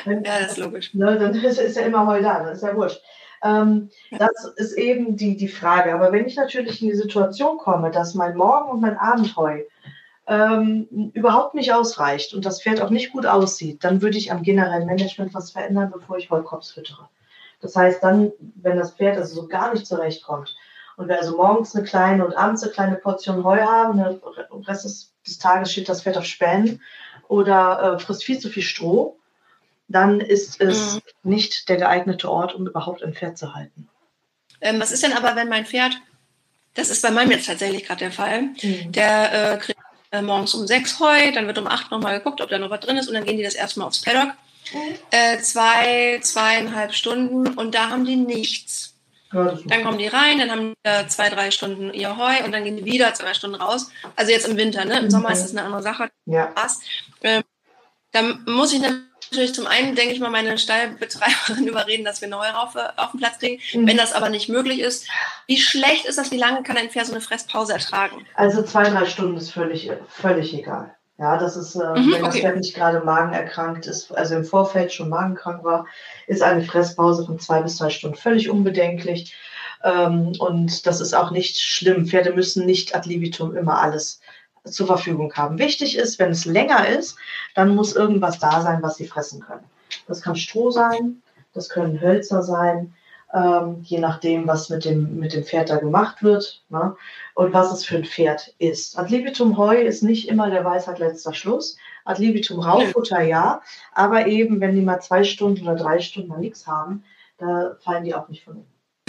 [SPEAKER 4] Ja, ja das ist logisch.
[SPEAKER 5] Ne, dann ist, ist ja immer Heu da, das ist ja wurscht. Ähm, das ist eben die, die Frage. Aber wenn ich natürlich in die Situation komme, dass mein Morgen- und mein Abendheu ähm, überhaupt nicht ausreicht und das Pferd auch nicht gut aussieht, dann würde ich am generellen Management was verändern, bevor ich Heukops füttere. Das heißt dann, wenn das Pferd also so gar nicht zurechtkommt und wir also morgens eine kleine und abends eine kleine Portion Heu haben, den Rest des, des Tages steht das Pferd auf Spänen oder äh, frisst viel zu viel Stroh, dann ist es mhm. nicht der geeignete Ort, um überhaupt ein Pferd zu halten.
[SPEAKER 4] Ähm, was ist denn aber, wenn mein Pferd, das ist bei meinem jetzt tatsächlich gerade der Fall, mhm. der äh, kriegt äh, morgens um sechs Heu, dann wird um acht nochmal geguckt, ob da noch was drin ist und dann gehen die das erstmal aufs Paddock. Mhm. Äh, zwei, zweieinhalb Stunden und da haben die nichts. Ja, dann kommen die rein, dann haben die zwei, drei Stunden ihr Heu und dann gehen die wieder zwei Stunden raus. Also jetzt im Winter, ne? Im Sommer ist das eine andere Sache.
[SPEAKER 5] Ja.
[SPEAKER 4] Ähm, dann muss ich dann natürlich zum einen, denke ich mal, meine Stallbetreiberin überreden, dass wir neue auf, auf den Platz kriegen. Mhm. Wenn das aber nicht möglich ist, wie schlecht ist das? Wie lange kann ein Pferd so eine Fresspause ertragen?
[SPEAKER 5] Also zwei, drei Stunden ist völlig, völlig egal. Ja, das ist, äh, mhm, wenn das Pferd nicht gerade magenerkrankt ist, also im Vorfeld schon magenkrank war, ist eine Fresspause von zwei bis drei Stunden völlig unbedenklich. Ähm, und das ist auch nicht schlimm. Pferde müssen nicht ad libitum immer alles zur Verfügung haben. Wichtig ist, wenn es länger ist, dann muss irgendwas da sein, was sie fressen können. Das kann Stroh sein, das können Hölzer sein, ähm, je nachdem, was mit dem, mit dem Pferd da gemacht wird ne? und was es für ein Pferd ist. Ad libitum Heu ist nicht immer der Weisheit letzter Schluss. Ad libitum Raufutter ja, aber eben, wenn die mal zwei Stunden oder drei Stunden mal nichts haben, da fallen die auch nicht von.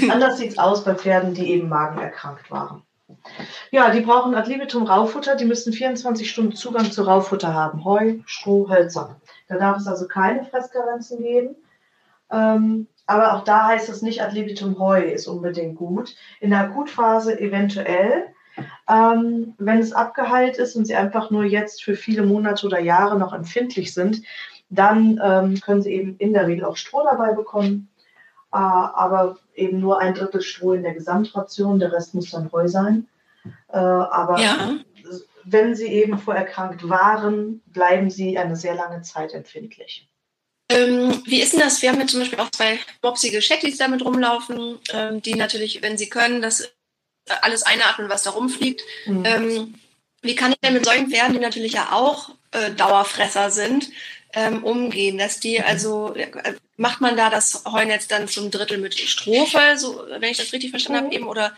[SPEAKER 5] Anders sieht es aus bei Pferden, die eben magenerkrankt waren. Ja, die brauchen ad libitum Raufutter. Die müssen 24 Stunden Zugang zu Raufutter haben. Heu, Stroh, Hölzer. Da darf es also keine Fressgrenzen geben. Ähm, aber auch da heißt es nicht, ad libitum Heu ist unbedingt gut. In der Akutphase eventuell. Ähm, wenn es abgeheilt ist und sie einfach nur jetzt für viele Monate oder Jahre noch empfindlich sind, dann ähm, können sie eben in der Regel auch Stroh dabei bekommen. Äh, aber eben nur ein Drittel Stroh in der Gesamtration, der Rest muss dann Heu sein. Äh, aber ja. wenn sie eben vorerkrankt waren, bleiben sie eine sehr lange Zeit empfindlich.
[SPEAKER 4] Ähm, wie ist denn das? Wir haben jetzt zum Beispiel auch zwei mopsige Shetties damit rumlaufen, ähm, die natürlich, wenn sie können, das alles einatmen, was da rumfliegt. Mhm. Ähm, wie kann ich denn mit solchen Pferden, die natürlich ja auch äh, Dauerfresser sind, ähm, umgehen? Dass die mhm. also, äh, macht man da das Heunetz dann zum Drittel mit Strophe, so, wenn ich das richtig verstanden mhm. habe eben, oder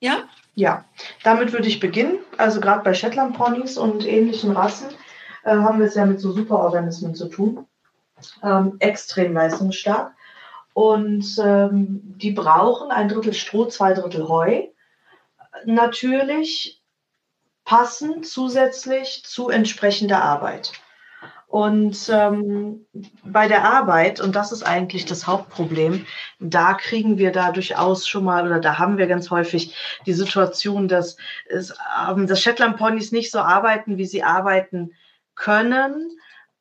[SPEAKER 4] ja?
[SPEAKER 5] Ja, damit würde ich beginnen. Also gerade bei Shetland-Ponys und ähnlichen Rassen äh, haben wir es ja mit so Superorganismen zu tun ähm, extrem leistungsstark. Und ähm, die brauchen ein Drittel Stroh, zwei Drittel Heu. Natürlich passend zusätzlich zu entsprechender Arbeit. Und ähm, bei der Arbeit, und das ist eigentlich das Hauptproblem, da kriegen wir da durchaus schon mal, oder da haben wir ganz häufig die Situation, dass, es, ähm, dass Shetland-Ponys nicht so arbeiten, wie sie arbeiten können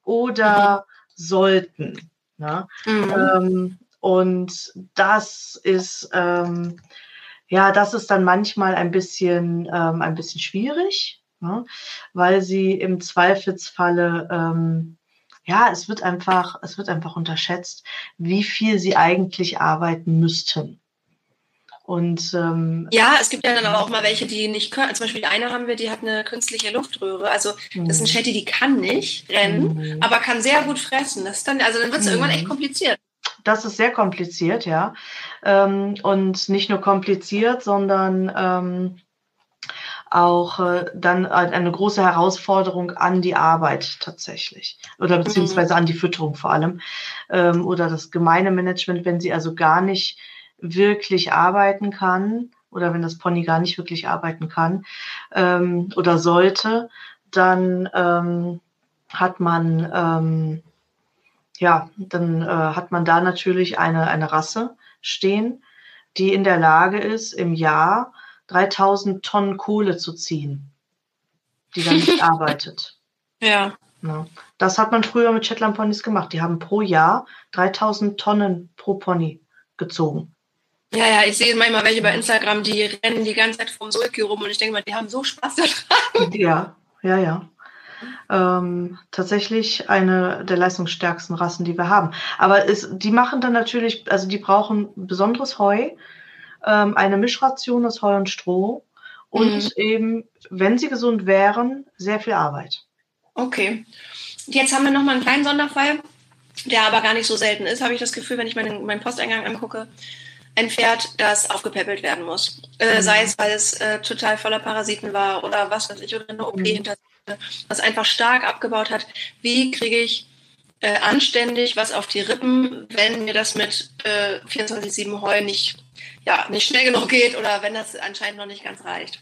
[SPEAKER 5] oder sollten. Ne? Mhm. Ähm, und das ist, ähm, ja, das ist dann manchmal ein bisschen, ähm, ein bisschen schwierig, ne? weil sie im Zweifelsfalle, ähm, ja, es wird einfach, es wird einfach unterschätzt, wie viel sie eigentlich arbeiten müssten. Und ähm,
[SPEAKER 4] ja, es gibt ja dann aber auch mal welche, die nicht können. Zum Beispiel eine haben wir, die hat eine künstliche Luftröhre. Also das ist ein Shetty, mhm. die kann nicht rennen, mhm. aber kann sehr gut fressen. Das ist dann, also dann wird es mhm. irgendwann echt kompliziert.
[SPEAKER 5] Das ist sehr kompliziert, ja. Ähm, und nicht nur kompliziert, sondern ähm, auch äh, dann eine große Herausforderung an die Arbeit tatsächlich. Oder beziehungsweise an die Fütterung vor allem. Ähm, oder das gemeine Management, wenn sie also gar nicht wirklich arbeiten kann oder wenn das Pony gar nicht wirklich arbeiten kann ähm, oder sollte, dann ähm, hat man ähm, ja, dann äh, hat man da natürlich eine, eine Rasse stehen, die in der Lage ist, im Jahr 3000 Tonnen Kohle zu ziehen, die dann nicht arbeitet.
[SPEAKER 4] Ja.
[SPEAKER 5] ja. Das hat man früher mit Shetland Ponys gemacht. Die haben pro Jahr 3000 Tonnen pro Pony gezogen.
[SPEAKER 4] Ja, ja, ich sehe manchmal welche bei Instagram, die rennen die ganze Zeit vom Sulki rum und ich denke mal, die haben so Spaß daran.
[SPEAKER 5] Ja, ja, ja. Ähm, tatsächlich eine der leistungsstärksten Rassen, die wir haben. Aber es, die machen dann natürlich, also die brauchen besonderes Heu, ähm, eine Mischration aus Heu und Stroh und mhm. eben, wenn sie gesund wären, sehr viel Arbeit.
[SPEAKER 4] Okay. Jetzt haben wir nochmal einen kleinen Sonderfall, der aber gar nicht so selten ist, habe ich das Gefühl, wenn ich meinen, meinen Posteingang angucke ein Pferd, das aufgepäppelt werden muss. Äh, mhm. Sei es, weil es äh, total voller Parasiten war oder was weiß ich, oder eine OP mhm. hinter was einfach stark abgebaut hat. Wie kriege ich äh, anständig was auf die Rippen, wenn mir das mit äh, 24-7 Heu nicht, ja, nicht schnell genug geht oder wenn das anscheinend noch nicht ganz reicht?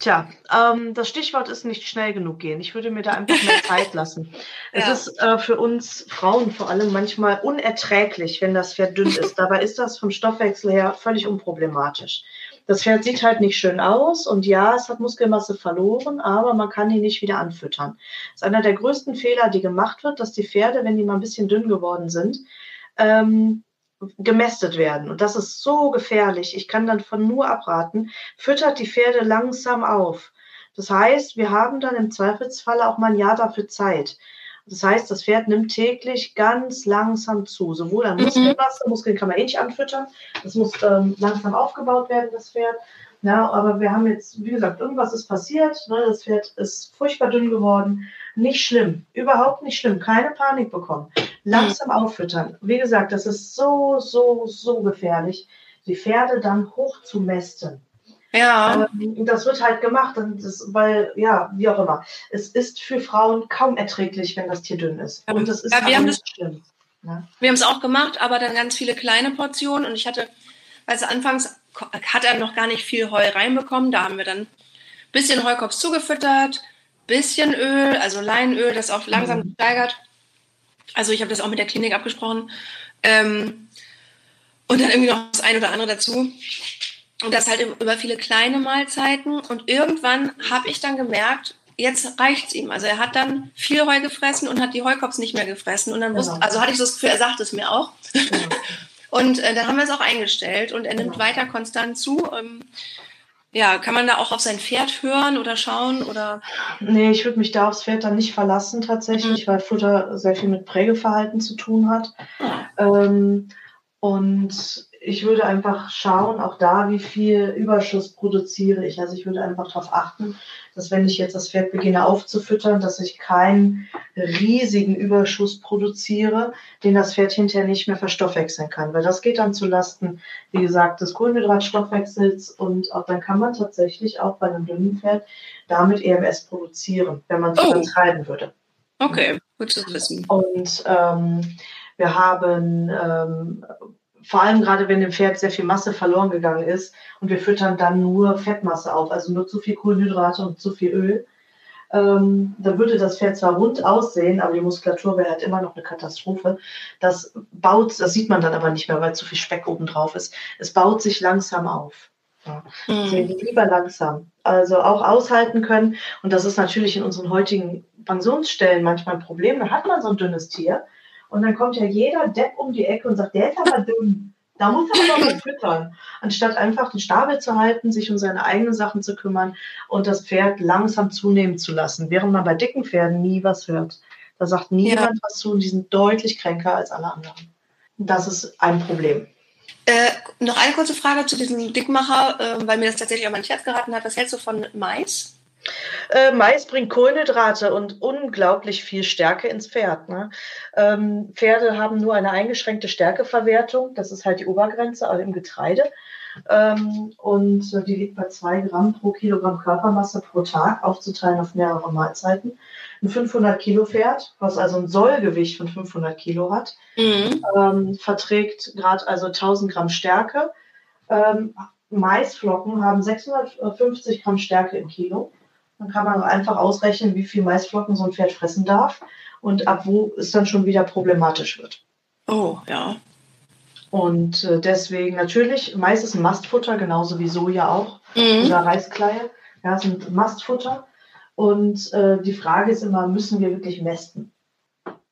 [SPEAKER 5] Tja, ähm, das Stichwort ist nicht schnell genug gehen. Ich würde mir da einfach mehr Zeit lassen. Es ja. ist äh, für uns Frauen vor allem manchmal unerträglich, wenn das Pferd dünn ist. Dabei ist das vom Stoffwechsel her völlig unproblematisch. Das Pferd sieht halt nicht schön aus und ja, es hat Muskelmasse verloren, aber man kann ihn nicht wieder anfüttern. Das ist einer der größten Fehler, die gemacht wird, dass die Pferde, wenn die mal ein bisschen dünn geworden sind, ähm, gemästet werden. Und das ist so gefährlich. Ich kann dann von nur abraten. Füttert die Pferde langsam auf. Das heißt, wir haben dann im Zweifelsfall auch mal ein Jahr dafür Zeit. Das heißt, das Pferd nimmt täglich ganz langsam zu, sowohl an mhm. Muskelmasse, Muskeln kann man eh nicht anfüttern, das muss ähm, langsam aufgebaut werden, das Pferd. Ja, aber wir haben jetzt, wie gesagt, irgendwas ist passiert, ne, das Pferd ist furchtbar dünn geworden, nicht schlimm, überhaupt nicht schlimm, keine Panik bekommen. Langsam mhm. auffüttern. Wie gesagt, das ist so, so, so gefährlich, die Pferde dann hoch zu mästen. Ja. Ähm, das wird halt gemacht, das, weil, ja, wie auch immer. Es ist für Frauen kaum erträglich, wenn das Tier dünn ist. Und das ist
[SPEAKER 4] ja, wir haben das, schlimm. Ne? Wir haben es auch gemacht, aber dann ganz viele kleine Portionen. Und ich hatte, also anfangs hat er noch gar nicht viel Heu reinbekommen. Da haben wir dann ein bisschen Heukops zugefüttert, bisschen Öl, also Leinöl, das auch langsam mhm. gesteigert. Also ich habe das auch mit der Klinik abgesprochen. Ähm, und dann irgendwie noch das ein oder andere dazu. Und das halt über viele kleine Mahlzeiten. Und irgendwann habe ich dann gemerkt, jetzt reicht's ihm. Also er hat dann viel Heu gefressen und hat die Heukops nicht mehr gefressen. Und dann wusste, genau. also hatte ich so das Gefühl, er sagt es mir auch. Genau. und äh, dann haben wir es auch eingestellt und er nimmt genau. weiter konstant zu. Ähm, ja, kann man da auch auf sein Pferd hören oder schauen oder?
[SPEAKER 5] Nee, ich würde mich da aufs Pferd dann nicht verlassen tatsächlich, mhm. weil Futter sehr viel mit Prägeverhalten zu tun hat. Mhm. Ähm, und ich würde einfach schauen, auch da, wie viel Überschuss produziere ich. Also ich würde einfach darauf achten, dass wenn ich jetzt das Pferd beginne aufzufüttern, dass ich keinen riesigen Überschuss produziere, den das Pferd hinterher nicht mehr verstoffwechseln kann. Weil das geht dann zulasten, wie gesagt, des Kohlenhydratstoffwechsels und auch dann kann man tatsächlich auch bei einem dünnen Pferd damit EMS produzieren, wenn man es oh. übertreiben würde.
[SPEAKER 4] Okay, gut zu wissen.
[SPEAKER 5] Und ähm, wir haben ähm, vor allem gerade wenn dem Pferd sehr viel Masse verloren gegangen ist und wir füttern dann nur Fettmasse auf, also nur zu viel Kohlenhydrate und zu viel Öl, ähm, dann würde das Pferd zwar rund aussehen, aber die Muskulatur wäre halt immer noch eine Katastrophe. Das baut, das sieht man dann aber nicht mehr, weil zu viel Speck oben drauf ist. Es baut sich langsam auf. Ja. Mhm. lieber langsam. Also auch aushalten können. Und das ist natürlich in unseren heutigen Pensionsstellen manchmal ein Problem. Da hat man so ein dünnes Tier und dann kommt ja jeder Depp um die Ecke und sagt, der ist aber dumm. Da muss er aber mal füttern. Anstatt einfach den Stabel zu halten, sich um seine eigenen Sachen zu kümmern und das Pferd langsam zunehmen zu lassen. Während man bei dicken Pferden nie was hört. Da sagt niemand ja. was zu und die sind deutlich kränker als alle anderen. Das ist ein Problem.
[SPEAKER 4] Äh, noch eine kurze Frage zu diesem Dickmacher, äh, weil mir das tatsächlich auch mein Herz geraten hat. Was hältst du von Mais?
[SPEAKER 5] Äh, Mais bringt Kohlenhydrate und unglaublich viel Stärke ins Pferd. Ne? Ähm, Pferde haben nur eine eingeschränkte Stärkeverwertung, das ist halt die Obergrenze, also im Getreide. Ähm, und äh, die liegt bei zwei Gramm pro Kilogramm Körpermasse pro Tag, aufzuteilen auf mehrere Mahlzeiten. Ein 500 Kilo Pferd, was also ein Sollgewicht von 500 Kilo hat, mhm. ähm, verträgt gerade also 1000 Gramm Stärke. Ähm, Maisflocken haben 650 Gramm Stärke im Kilo. Dann kann man einfach ausrechnen, wie viel Maisflocken so ein Pferd fressen darf und ab wo es dann schon wieder problematisch wird.
[SPEAKER 4] Oh, ja.
[SPEAKER 5] Und äh, deswegen natürlich, Mais ist ein Mastfutter, genauso wie Soja auch. Mhm. Oder Reiskleie. Ja, sind Mastfutter. Und äh, die Frage ist immer, müssen wir wirklich mästen?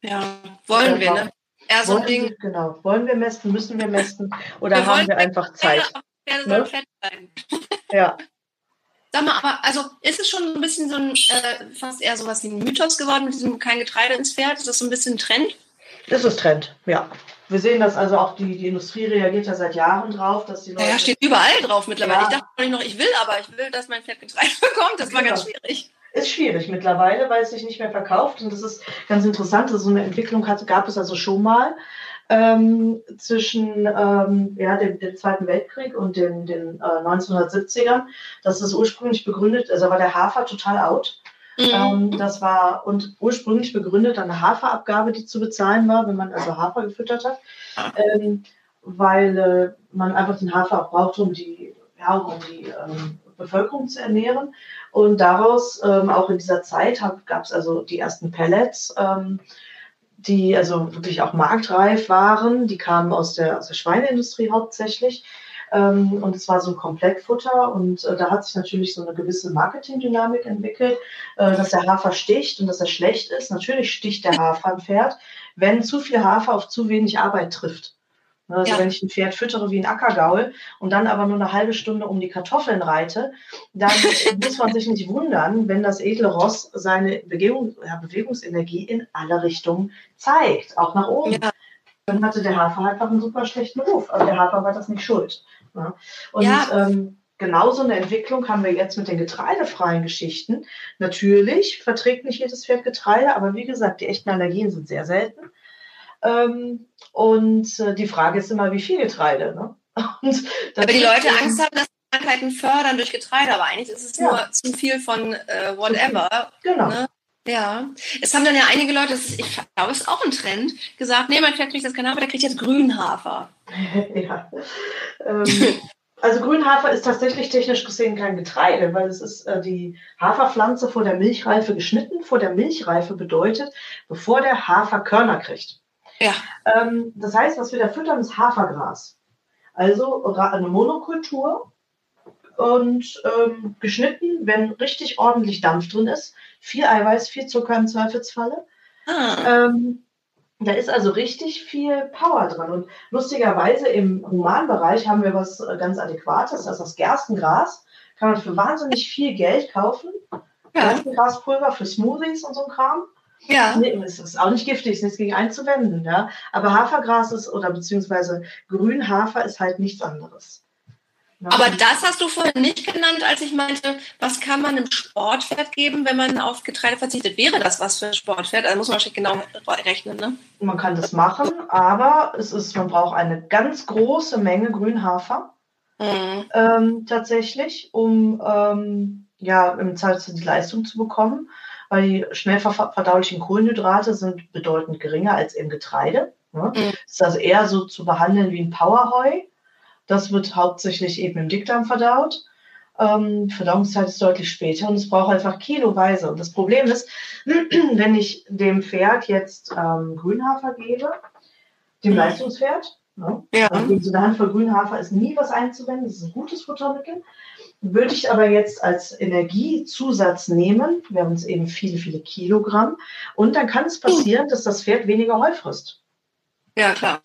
[SPEAKER 4] Ja, wollen wir, ne?
[SPEAKER 5] Eher so ein Ding. Wir, genau. Wollen wir mästen, müssen wir mästen oder wir haben wir einfach Zeit? Pferde ne? Fett sein. Ja.
[SPEAKER 4] Sag mal, aber also ist es schon ein bisschen so ein, äh, fast eher so was wie ein Mythos geworden mit diesem kein Getreide ins Pferd? Ist das so ein bisschen ein Trend?
[SPEAKER 5] Das ist Trend, ja. Wir sehen das also auch, die, die Industrie reagiert ja seit Jahren drauf, dass die
[SPEAKER 4] Leute. Ja, steht überall drauf mittlerweile. Ja. Ich dachte noch, ich will, aber ich will, dass mein Pferd Getreide bekommt. Das war genau. ganz schwierig.
[SPEAKER 5] Ist schwierig mittlerweile, weil es sich nicht mehr verkauft. Und das ist ganz interessant. So eine Entwicklung hat, gab es also schon mal ähm, zwischen ähm, ja, dem, dem, Zweiten Weltkrieg und den, den äh, 1970ern. Das ist ursprünglich begründet, also war der Hafer total out. Mhm. Ähm, das war und ursprünglich begründet eine Haferabgabe, die zu bezahlen war, wenn man also Hafer gefüttert hat, ähm, weil äh, man einfach den Hafer auch brauchte, um die, ja, um die ähm, Bevölkerung zu ernähren. Und daraus, ähm, auch in dieser Zeit, gab es also die ersten Pellets, die also wirklich auch marktreif waren. Die kamen aus der, aus der Schweineindustrie hauptsächlich. Ähm, und es war so ein Komplettfutter. Und äh, da hat sich natürlich so eine gewisse Marketingdynamik entwickelt, äh, dass der Hafer sticht und dass er schlecht ist. Natürlich sticht der Hafer ein Pferd, wenn zu viel Hafer auf zu wenig Arbeit trifft. Ne, also ja. wenn ich ein Pferd füttere wie ein Ackergaul und dann aber nur eine halbe Stunde um die Kartoffeln reite, dann muss man sich nicht wundern, wenn das edle Ross seine Bewegung, ja, Bewegungsenergie in alle Richtungen zeigt, auch nach oben. Ja. Dann hatte der Hafer einfach einen super schlechten Ruf. Aber der Hafer war das nicht schuld. Ne? Und ja. ähm, genauso eine Entwicklung haben wir jetzt mit den getreidefreien Geschichten. Natürlich verträgt nicht jedes Pferd Getreide, aber wie gesagt, die echten Allergien sind sehr selten. Ähm, und äh, die Frage ist immer, wie viel Getreide. Ne?
[SPEAKER 4] aber die Leute Angst haben, dass Krankheiten fördern durch Getreide, aber eigentlich ist es ja. nur zu viel von äh, whatever. Genau. Ne? Ja, es haben dann ja einige Leute, ist, ich glaube, es ist auch ein Trend, gesagt, nee, mein Pferd kriegt jetzt keinen Hafer, der kriegt jetzt Grünhafer. ja.
[SPEAKER 5] Ähm, Also Grünhafer ist tatsächlich technisch gesehen kein Getreide, weil es ist äh, die Haferpflanze vor der Milchreife geschnitten. Vor der Milchreife bedeutet, bevor der Hafer Körner kriegt.
[SPEAKER 4] Ja.
[SPEAKER 5] Ähm, das heißt, was wir da füttern, ist Hafergras. Also eine Monokultur und ähm, geschnitten, wenn richtig ordentlich Dampf drin ist. Viel Eiweiß, viel Zucker im Zweifelsfalle.
[SPEAKER 4] Ah.
[SPEAKER 5] Ähm, da ist also richtig viel Power drin. Und lustigerweise im Humanbereich haben wir was äh, ganz Adäquates, das ist das Gerstengras. Kann man für wahnsinnig viel Geld kaufen.
[SPEAKER 4] Ja.
[SPEAKER 5] Gerstengraspulver für Smoothies und so ein Kram.
[SPEAKER 4] Ja.
[SPEAKER 5] Nee, es ist auch nicht giftig, es ist nichts gegen einzuwenden. Ja? Aber Hafergras ist, oder beziehungsweise Grünhafer ist halt nichts anderes. Ja?
[SPEAKER 4] Aber das hast du vorhin nicht genannt, als ich meinte, was kann man einem Sportpferd geben, wenn man auf Getreide verzichtet? Wäre das was für ein Sportpferd? Also muss man wahrscheinlich genau rechnen, ne?
[SPEAKER 5] Man kann das machen, aber es ist, man braucht eine ganz große Menge Grünhafer
[SPEAKER 4] Mhm.
[SPEAKER 5] ähm, tatsächlich, um ähm, ja im Zeit die Leistung zu bekommen, weil die schnell ver- verdaulichen Kohlenhydrate sind bedeutend geringer als im Getreide. Ne?
[SPEAKER 4] Mhm.
[SPEAKER 5] Ist also eher so zu behandeln wie ein Powerheu. Das wird hauptsächlich eben im Dickdarm verdaut. Ähm, die Verdauungszeit ist deutlich später und es braucht einfach kiloweise. Und das Problem ist, wenn ich dem Pferd jetzt ähm, Grünhafer gebe, dem
[SPEAKER 4] Mhm.
[SPEAKER 5] Leistungspferd, ne?
[SPEAKER 4] Ja.
[SPEAKER 5] also so eine Handvoll Grünhafer ist nie was einzuwenden, das ist ein gutes Futtermittel. Würde ich aber jetzt als Energiezusatz nehmen, wir haben es eben viele, viele Kilogramm, und dann kann es passieren, dass das Pferd weniger Heu frisst.
[SPEAKER 4] Ja, klar.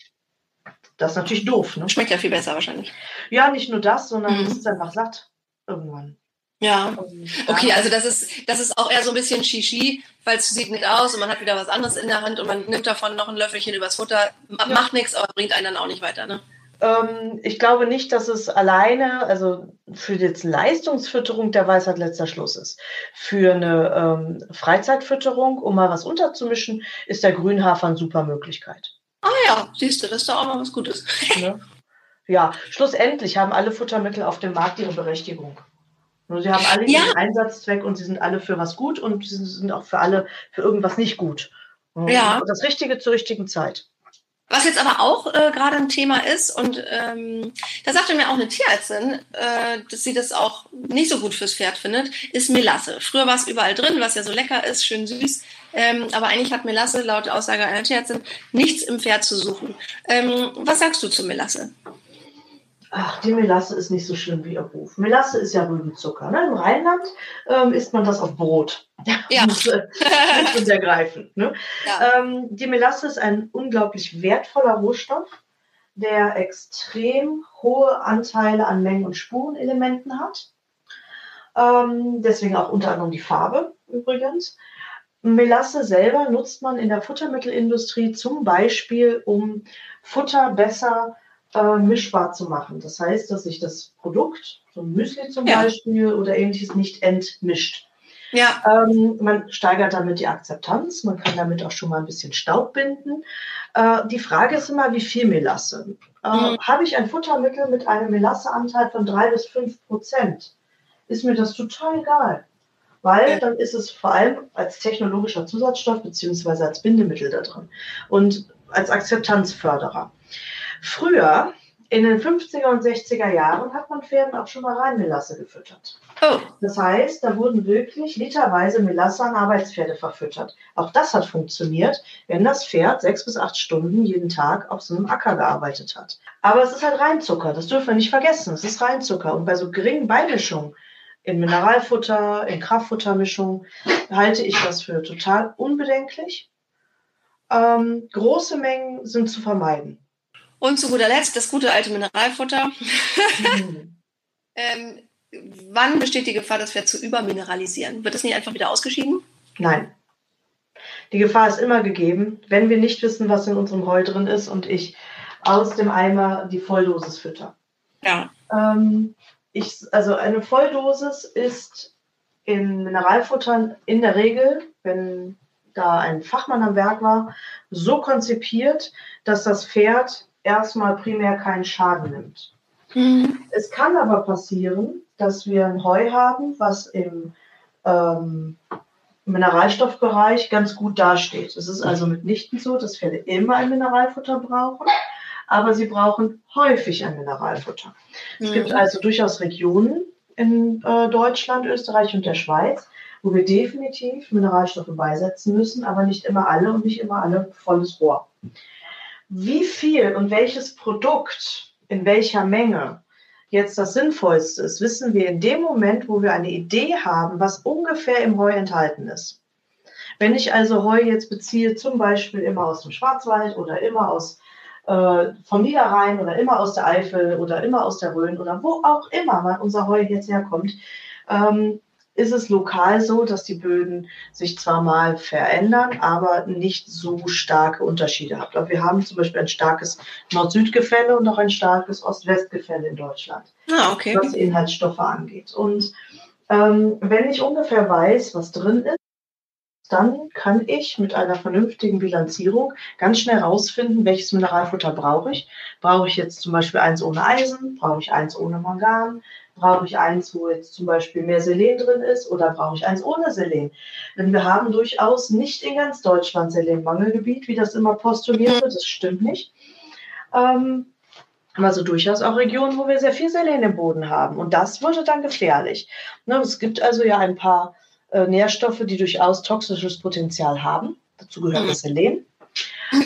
[SPEAKER 5] Das ist natürlich doof. Ne?
[SPEAKER 4] Schmeckt ja viel besser wahrscheinlich.
[SPEAKER 5] Ja, nicht nur das, sondern
[SPEAKER 4] Mhm.
[SPEAKER 5] es ist einfach satt irgendwann.
[SPEAKER 4] Ja. Okay, also das ist, das ist auch eher so ein bisschen Shishi, weil es sieht nicht aus und man hat wieder was anderes in der Hand und man nimmt davon noch ein Löffelchen übers Futter. Ma-
[SPEAKER 5] Ja.
[SPEAKER 4] Macht nichts, aber bringt einen dann auch nicht weiter, ne?
[SPEAKER 5] Ähm, ich glaube nicht, dass es alleine, also für jetzt Leistungsfütterung der Weisheit letzter Schluss ist. Für eine ähm, Freizeitfütterung, um mal was unterzumischen, ist der Grünhafer eine super Möglichkeit.
[SPEAKER 4] Ah ja, siehst du, das ist doch auch mal was Gutes.
[SPEAKER 5] Ne? Ja, schlussendlich haben alle Futtermittel auf dem Markt ihre Berechtigung. Nur sie haben alle
[SPEAKER 4] Ja.
[SPEAKER 5] ihren Einsatzzweck und sie sind alle für was gut und sie sind auch für alle für irgendwas nicht gut.
[SPEAKER 4] Ja.
[SPEAKER 5] Und das Richtige zur richtigen Zeit.
[SPEAKER 4] Was jetzt aber auch äh, gerade ein Thema ist, und ähm, da sagte mir auch eine Tierärztin, äh, dass sie das auch nicht so gut fürs Pferd findet, ist Melasse. Früher war es überall drin, was ja so lecker ist, schön süß. Ähm, aber eigentlich hat Melasse laut Aussage einer Tierärztin nichts im Pferd zu suchen. Ähm, was sagst du zu Melasse?
[SPEAKER 5] Ach, die Melasse ist nicht so schlimm wie ihr Ruf. Melasse ist ja Rübenzucker. Ne? Im Rheinland ähm, isst man das auf Brot.
[SPEAKER 4] Ja.
[SPEAKER 5] Und, äh, und ergreifend. Ne?
[SPEAKER 4] Ja.
[SPEAKER 5] Ähm, die Melasse ist ein unglaublich wertvoller Rohstoff, der extrem hohe Anteile an Mengen- und Spurenelementen hat. Ähm, deswegen auch unter anderem die Farbe übrigens. Melasse selber nutzt man in der Futtermittelindustrie zum Beispiel, um Futter besser äh, mischbar zu machen. Das heißt, dass sich das Produkt, so ein Müsli zum
[SPEAKER 4] Ja.
[SPEAKER 5] Beispiel oder ähnliches, nicht entmischt.
[SPEAKER 4] Ja,
[SPEAKER 5] Ähm, man steigert damit die Akzeptanz, man kann damit auch schon mal ein bisschen Staub binden. Äh, die Frage ist immer, wie viel Melasse? Äh,
[SPEAKER 4] Mhm.
[SPEAKER 5] Habe ich ein Futtermittel mit einem Melasseanteil von drei bis fünf Prozent, ist mir das total egal. Weil
[SPEAKER 4] Ja.
[SPEAKER 5] dann ist es vor allem als technologischer Zusatzstoff beziehungsweise als Bindemittel da drin und als Akzeptanzförderer. Früher, in den 50er und 60er Jahren, hat man Pferden auch schon mal rein Melasse gefüttert.
[SPEAKER 4] oh,
[SPEAKER 5] Das heißt, da wurden wirklich literweise Melasse an Arbeitspferde verfüttert. Auch das hat funktioniert, wenn das Pferd sechs bis acht Stunden jeden Tag auf so einem Acker gearbeitet hat. Aber es ist halt Reinzucker, das dürfen wir nicht vergessen. Es ist Reinzucker. Und bei so geringen Beimischungen in Mineralfutter, in Kraftfuttermischungen halte ich das für total unbedenklich. Ähm, große Mengen sind zu vermeiden.
[SPEAKER 4] Und zu guter Letzt das gute alte Mineralfutter. Ähm, wann besteht die Gefahr, das Pferd zu übermineralisieren? Wird das nicht einfach wieder ausgeschieden?
[SPEAKER 5] Nein. Die Gefahr ist immer gegeben, wenn wir nicht wissen, was in unserem Heu drin ist und ich aus dem Eimer die Volldosis fütter.
[SPEAKER 4] Ja.
[SPEAKER 5] Ähm, ich, also eine Volldosis ist in Mineralfuttern in der Regel, wenn da ein Fachmann am Werk war, so konzipiert, dass das Pferd erstmal primär keinen Schaden nimmt. Es kann aber passieren, dass wir ein Heu haben, was im ähm, Mineralstoffbereich ganz gut dasteht. Es ist also mitnichten so, dass Pferde immer ein Mineralfutter brauchen. aber sie brauchen häufig ein Mineralfutter. Mhm. Es gibt mhm. also durchaus Regionen in äh, Deutschland, Österreich und der Schweiz, wo wir definitiv Mineralstoffe beisetzen müssen, aber nicht immer alle und nicht immer alle volles Rohr. Wie viel und welches Produkt in welcher Menge jetzt das Sinnvollste ist, wissen wir in dem Moment, wo wir eine Idee haben, was ungefähr im Heu enthalten ist. Wenn ich also Heu jetzt beziehe, zum Beispiel immer aus dem Schwarzwald oder immer aus äh, vom Niederrhein oder immer aus der Eifel oder immer aus der Rhön oder wo auch immer unser Heu jetzt herkommt, ähm, ist es lokal so, dass die Böden sich zwar mal verändern, aber nicht so starke Unterschiede haben. Aber wir haben zum Beispiel ein starkes Nord-Süd-Gefälle und auch ein starkes Ost-West-Gefälle in Deutschland,
[SPEAKER 4] ah, okay.
[SPEAKER 5] was Inhaltsstoffe angeht. Und ähm, wenn ich ungefähr weiß, was drin ist, dann kann ich mit einer vernünftigen Bilanzierung ganz schnell herausfinden, welches Mineralfutter brauche ich. Brauche ich jetzt zum Beispiel eins ohne Eisen? Brauche ich eins ohne Mangan? Brauche ich eins, wo jetzt zum Beispiel mehr Selen drin ist? Oder brauche ich eins ohne Selen? Denn wir haben durchaus nicht in ganz Deutschland Selenmangelgebiet, wie das immer postuliert wird. Das stimmt nicht. Ähm, also durchaus auch Regionen, wo wir sehr viel Selen im Boden haben. Und das wurde dann gefährlich. Ne, es gibt also ja ein paar äh, Nährstoffe, die durchaus toxisches Potenzial haben. Dazu gehört das Selen.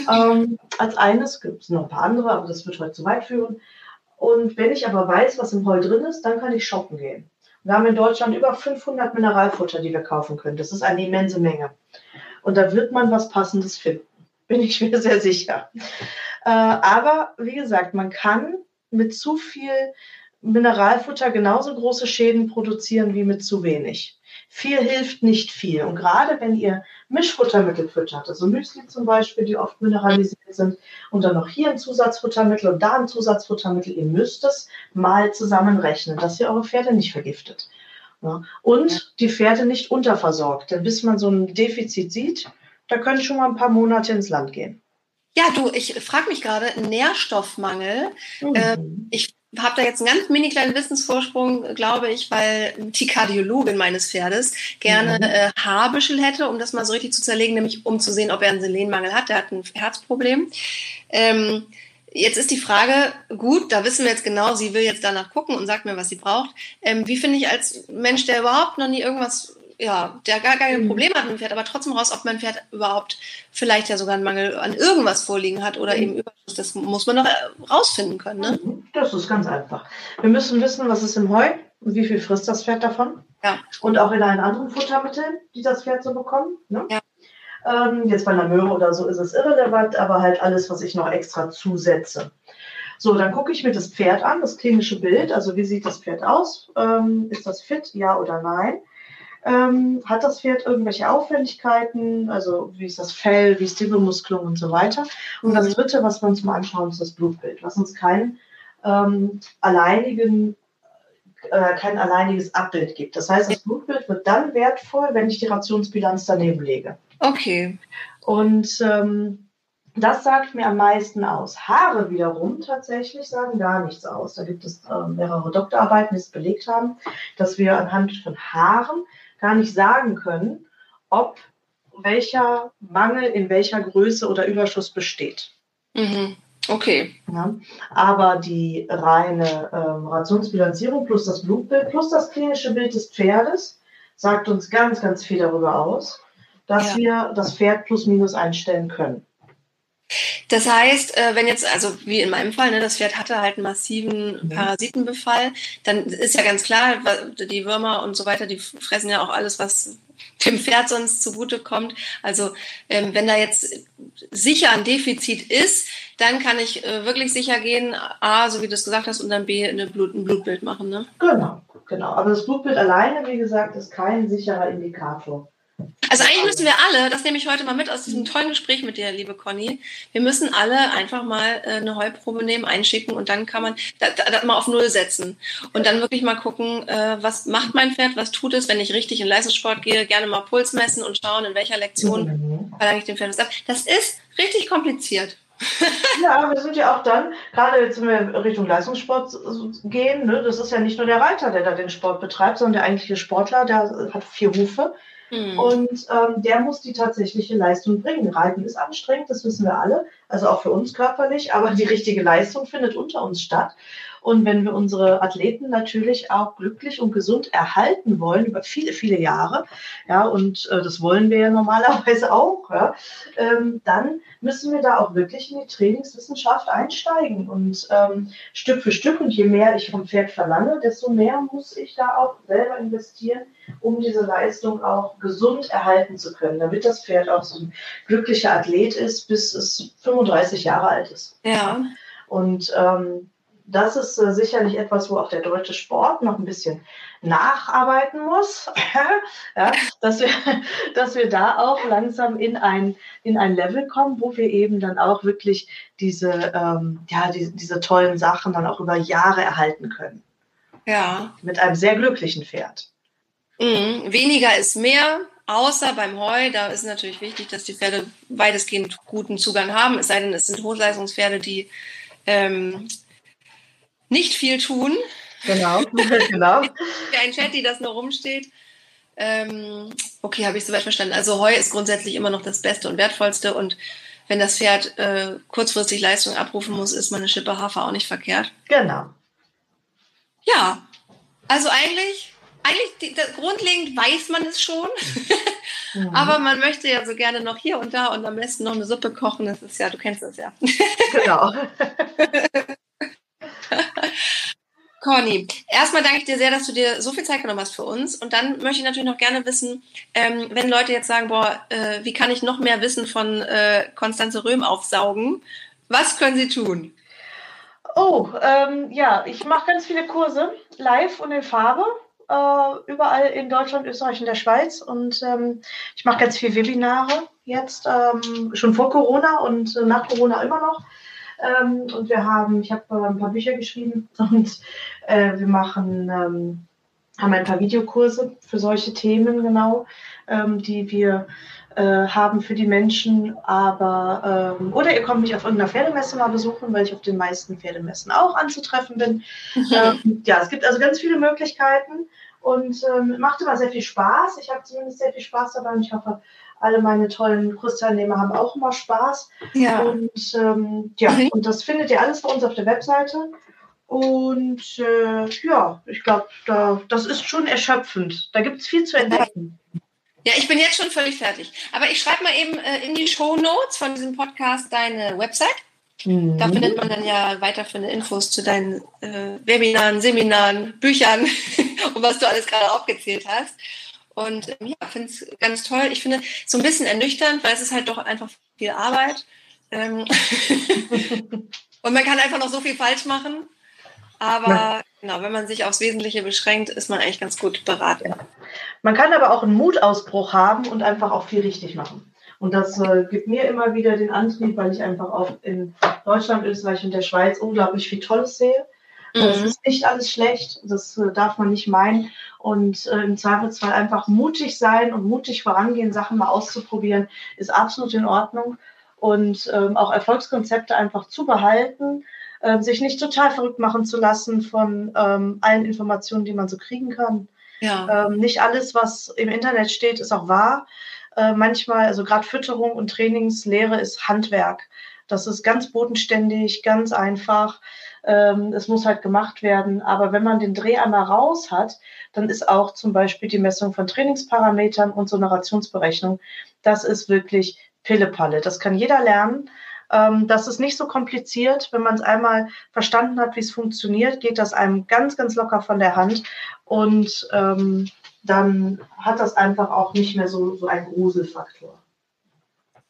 [SPEAKER 5] Ähm, als eines gibt es noch ein paar andere, aber das wird heute zu weit führen. Und wenn ich aber weiß, was im Heu drin ist, dann kann ich shoppen gehen. Wir haben in Deutschland über 500 Mineralfutter, die wir kaufen können. Das ist eine immense Menge. Und da wird man was Passendes finden. Bin ich mir sehr sicher. Äh, aber wie gesagt, man kann mit zu viel Mineralfutter genauso große Schäden produzieren wie mit zu wenig. Viel hilft nicht viel. Und gerade wenn ihr Mischfuttermittel füttert, also Müsli zum Beispiel, die oft mineralisiert sind, und dann noch hier ein Zusatzfuttermittel und da ein Zusatzfuttermittel, ihr müsst es mal zusammenrechnen, dass ihr eure Pferde nicht vergiftet. Ja. Und die Pferde nicht unterversorgt. Denn bis man so ein Defizit sieht, da können schon mal ein paar Monate ins Land gehen.
[SPEAKER 4] Ja, du, ich frage mich gerade, Nährstoffmangel. Mhm. Äh, ich habe da jetzt einen ganz mini kleinen Wissensvorsprung, glaube ich, weil die Kardiologin meines Pferdes gerne mhm. äh, Haarbüschel hätte, um das mal so richtig zu zerlegen, nämlich um zu sehen, ob er einen Selenmangel hat. Der hat ein Herzproblem. Ähm, jetzt ist die Frage, gut, da wissen wir jetzt genau, sie will jetzt danach gucken und sagt mir, was sie braucht. Ähm, wie finde ich als Mensch, der überhaupt noch nie irgendwas ja, der gar keine mhm. Probleme hat mit dem Pferd, aber trotzdem raus, ob mein Pferd überhaupt vielleicht ja sogar einen Mangel an irgendwas vorliegen hat oder mhm. eben Überschuss. Das muss man doch äh, rausfinden können. Ne?
[SPEAKER 5] Das ist ganz einfach. Wir müssen wissen, was ist im Heu und wie viel frisst das Pferd davon.
[SPEAKER 4] Ja.
[SPEAKER 5] Und auch in allen anderen Futtermitteln, die das Pferd so bekommt. Ne?
[SPEAKER 4] Ja.
[SPEAKER 5] Ähm, jetzt bei einer Möhre oder so ist es irrelevant, aber halt alles, was ich noch extra zusetze. So, dann gucke ich mir das Pferd an, das klinische Bild. Also wie sieht das Pferd aus? Ähm, ist das fit, ja oder nein? Ähm, hat das Pferd irgendwelche Auffälligkeiten? Also wie ist das Fell, wie ist die Bemuskelung und so weiter? Und das mhm. Dritte, was wir uns mal anschauen, ist das Blutbild, was uns keinen ähm, alleinigen äh, kein alleiniges Abbild gibt. Das heißt, das Blutbild wird dann wertvoll, wenn ich die Rationsbilanz daneben lege.
[SPEAKER 4] Okay.
[SPEAKER 5] Und ähm, das sagt mir am meisten aus. Haare wiederum tatsächlich sagen gar nichts aus. Da gibt es äh, mehrere Doktorarbeiten, die es belegt haben, dass wir anhand von Haaren gar nicht sagen können, ob welcher Mangel in welcher Größe oder Überschuss besteht.
[SPEAKER 4] Mhm. Okay.
[SPEAKER 5] Ja, aber die reine ähm, Rationsbilanzierung plus das Blutbild plus das klinische Bild des Pferdes sagt uns ganz, ganz viel darüber aus, dass ja. wir das Pferd plus minus einstellen können.
[SPEAKER 4] Das heißt, äh, wenn jetzt, also wie in meinem Fall, ne, das Pferd hatte halt einen massiven Parasitenbefall, dann ist ja ganz klar, die Würmer und so weiter, die fressen ja auch alles, was dem Pferd sonst zugute kommt. Also ähm, wenn da jetzt sicher ein Defizit ist, dann kann ich äh, wirklich sicher gehen, A, so wie du es gesagt hast, und dann B, eine Blut, ein Blutbild machen. Ne?
[SPEAKER 5] Genau, genau. Aber das Blutbild alleine, wie gesagt, ist kein sicherer Indikator.
[SPEAKER 4] Also eigentlich müssen wir alle, das nehme ich heute mal mit aus diesem tollen Gespräch mit dir, liebe Conny, wir müssen alle einfach mal äh, eine Heuprobe nehmen, einschicken und dann kann man das mal auf Null setzen und dann wirklich mal gucken, äh, was macht mein Pferd, was tut es, wenn ich richtig in Leistungssport gehe, gerne mal Puls messen und schauen, in welcher Lektion mhm. verlange ich dem Pferd was ab. Das ist richtig kompliziert.
[SPEAKER 5] ja, wir sind ja auch dann, gerade jetzt, wenn wir Richtung Leistungssport gehen, ne, das ist ja nicht nur der Reiter, der da den Sport betreibt, sondern der eigentliche Sportler, der hat vier Hufe Mhm. Und ähm, der muss die tatsächliche Leistung bringen. Reiten ist anstrengend, das wissen wir alle, also auch für uns körperlich, aber die richtige Leistung findet unter uns statt. Und wenn wir unsere Athleten natürlich auch glücklich und gesund erhalten wollen über viele, viele Jahre, ja, und äh, das wollen wir ja normalerweise auch, ja, ähm, dann müssen wir da auch wirklich in die Trainingswissenschaft einsteigen und ähm, Stück für Stück. Und je mehr ich vom Pferd verlange, desto mehr muss ich da auch selber investieren, um diese Leistung auch gesund erhalten zu können, damit das Pferd auch so ein glücklicher Athlet ist, bis es 35 Jahre alt ist.
[SPEAKER 4] Ja.
[SPEAKER 5] Und ähm, das ist äh, sicherlich etwas, wo auch der deutsche Sport noch ein bisschen nacharbeiten muss, ja, dass, wir, dass wir da auch langsam in ein, in ein Level kommen, wo wir eben dann auch wirklich diese, ähm, ja, die, diese tollen Sachen dann auch über Jahre erhalten können.
[SPEAKER 4] Ja.
[SPEAKER 5] Mit einem sehr glücklichen Pferd.
[SPEAKER 4] Mhm. Weniger ist mehr, außer beim Heu. Da ist natürlich wichtig, dass die Pferde weitestgehend guten Zugang haben. Es sei denn, es sind Hochleistungspferde, die ähm, nicht viel tun.
[SPEAKER 5] Genau, genau.
[SPEAKER 4] Ein Chat, die das nur rumsteht. Ähm, okay, habe ich soweit verstanden. Also Heu ist grundsätzlich immer noch das Beste und Wertvollste und wenn das Pferd äh, kurzfristig Leistung abrufen muss, ist meine Schippe Hafer auch nicht verkehrt.
[SPEAKER 5] Genau.
[SPEAKER 4] Ja, also eigentlich, eigentlich das, grundlegend weiß man es schon, mhm. aber man möchte ja so gerne noch hier und da und am besten noch eine Suppe kochen. Das ist ja, du kennst das ja.
[SPEAKER 5] Genau.
[SPEAKER 4] Conny, erstmal danke ich dir sehr, dass du dir so viel Zeit genommen hast für uns. Und dann möchte ich natürlich noch gerne wissen, ähm, wenn Leute jetzt sagen, boah, äh, wie kann ich noch mehr Wissen von äh, Konstanze Röhm aufsaugen? Was können sie tun?
[SPEAKER 5] Oh, ähm, ja, ich mache ganz viele Kurse live und in Farbe. Äh, überall in Deutschland, Österreich und der Schweiz. Und ähm, ich mache ganz viele Webinare jetzt, ähm, schon vor Corona und nach Corona immer noch. Ähm, und wir haben, ich habe äh, ein paar Bücher geschrieben und äh, wir machen, ähm, haben ein paar Videokurse für solche Themen genau, ähm, die wir äh, haben für die Menschen. Aber ähm, oder ihr kommt mich auf irgendeiner Pferdemesse mal besuchen, weil ich auf den meisten Pferdemessen auch anzutreffen bin. Ähm, ja, es gibt also ganz viele Möglichkeiten und ähm, macht immer sehr viel Spaß. Ich habe zumindest sehr viel Spaß dabei und ich hoffe, alle meine tollen Kursteilnehmer haben auch immer Spaß.
[SPEAKER 4] Ja.
[SPEAKER 5] Und ähm, ja, mhm. und das findet ihr alles bei uns auf der Webseite. Und äh, ja, ich glaube, da, das ist schon erschöpfend. Da gibt es viel zu entdecken.
[SPEAKER 4] Ja, ich bin jetzt schon völlig fertig. Aber ich schreibe mal eben äh, in die Show Notes von diesem Podcast deine Website. Mhm. Da findet man dann ja weiterführende Infos zu deinen äh, Webinaren, Seminaren, Büchern und was du alles gerade aufgezählt hast. Und ähm, ja, finde es ganz toll. Ich finde so ein bisschen ernüchternd, weil es ist halt doch einfach viel Arbeit. Ähm und man kann einfach noch so viel falsch machen. Aber genau, wenn man sich aufs Wesentliche beschränkt, ist man eigentlich ganz gut beraten. Ja.
[SPEAKER 5] Man kann aber auch einen Mutausbruch haben und einfach auch viel richtig machen. Und das äh, gibt mir immer wieder den Antrieb, weil ich einfach auch in Deutschland, Österreich und der Schweiz unglaublich viel Tolles sehe. Mhm. Das ist nicht alles schlecht, das äh, darf man nicht meinen. Und äh, im Zweifelsfall einfach mutig sein und mutig vorangehen, Sachen mal auszuprobieren, ist absolut in Ordnung. Und ähm, auch Erfolgskonzepte einfach zu behalten, äh, sich nicht total verrückt machen zu lassen von ähm, allen Informationen, die man so kriegen kann.
[SPEAKER 4] Ja.
[SPEAKER 5] Ähm, nicht alles, was im Internet steht, ist auch wahr. Äh, manchmal, also gerade Fütterung und Trainingslehre ist Handwerk. Das ist ganz bodenständig, ganz einfach. Ähm, es muss halt gemacht werden. Aber wenn man den Dreh einmal raus hat, dann ist auch zum Beispiel die Messung von Trainingsparametern und so eine Rationsberechnung, das ist wirklich Pillepalle. Das kann jeder lernen. Ähm, das ist nicht so kompliziert. Wenn man es einmal verstanden hat, wie es funktioniert, geht das einem ganz, ganz locker von der Hand. Und ähm, dann hat das einfach auch nicht mehr so, so einen Gruselfaktor.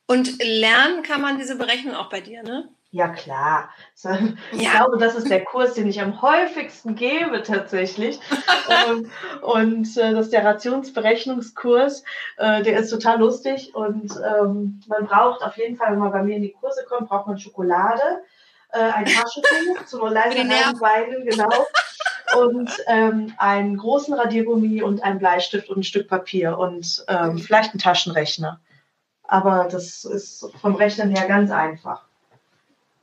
[SPEAKER 4] Und lernen kann man diese Berechnung auch bei dir, ne?
[SPEAKER 5] Ja, klar. Ich ja. glaube, das ist der Kurs, den ich am häufigsten gebe tatsächlich. Und äh, das ist der Rationsberechnungskurs. Äh, der ist total lustig und ähm, man braucht auf jeden Fall, wenn man bei mir in die Kurse kommt, braucht man Schokolade, äh, ein Taschentuch zum leise weinen, genau. Und ähm, einen großen Radiergummi und einen Bleistift und ein Stück Papier und ähm, vielleicht einen Taschenrechner. Aber das ist vom Rechnen her ganz einfach.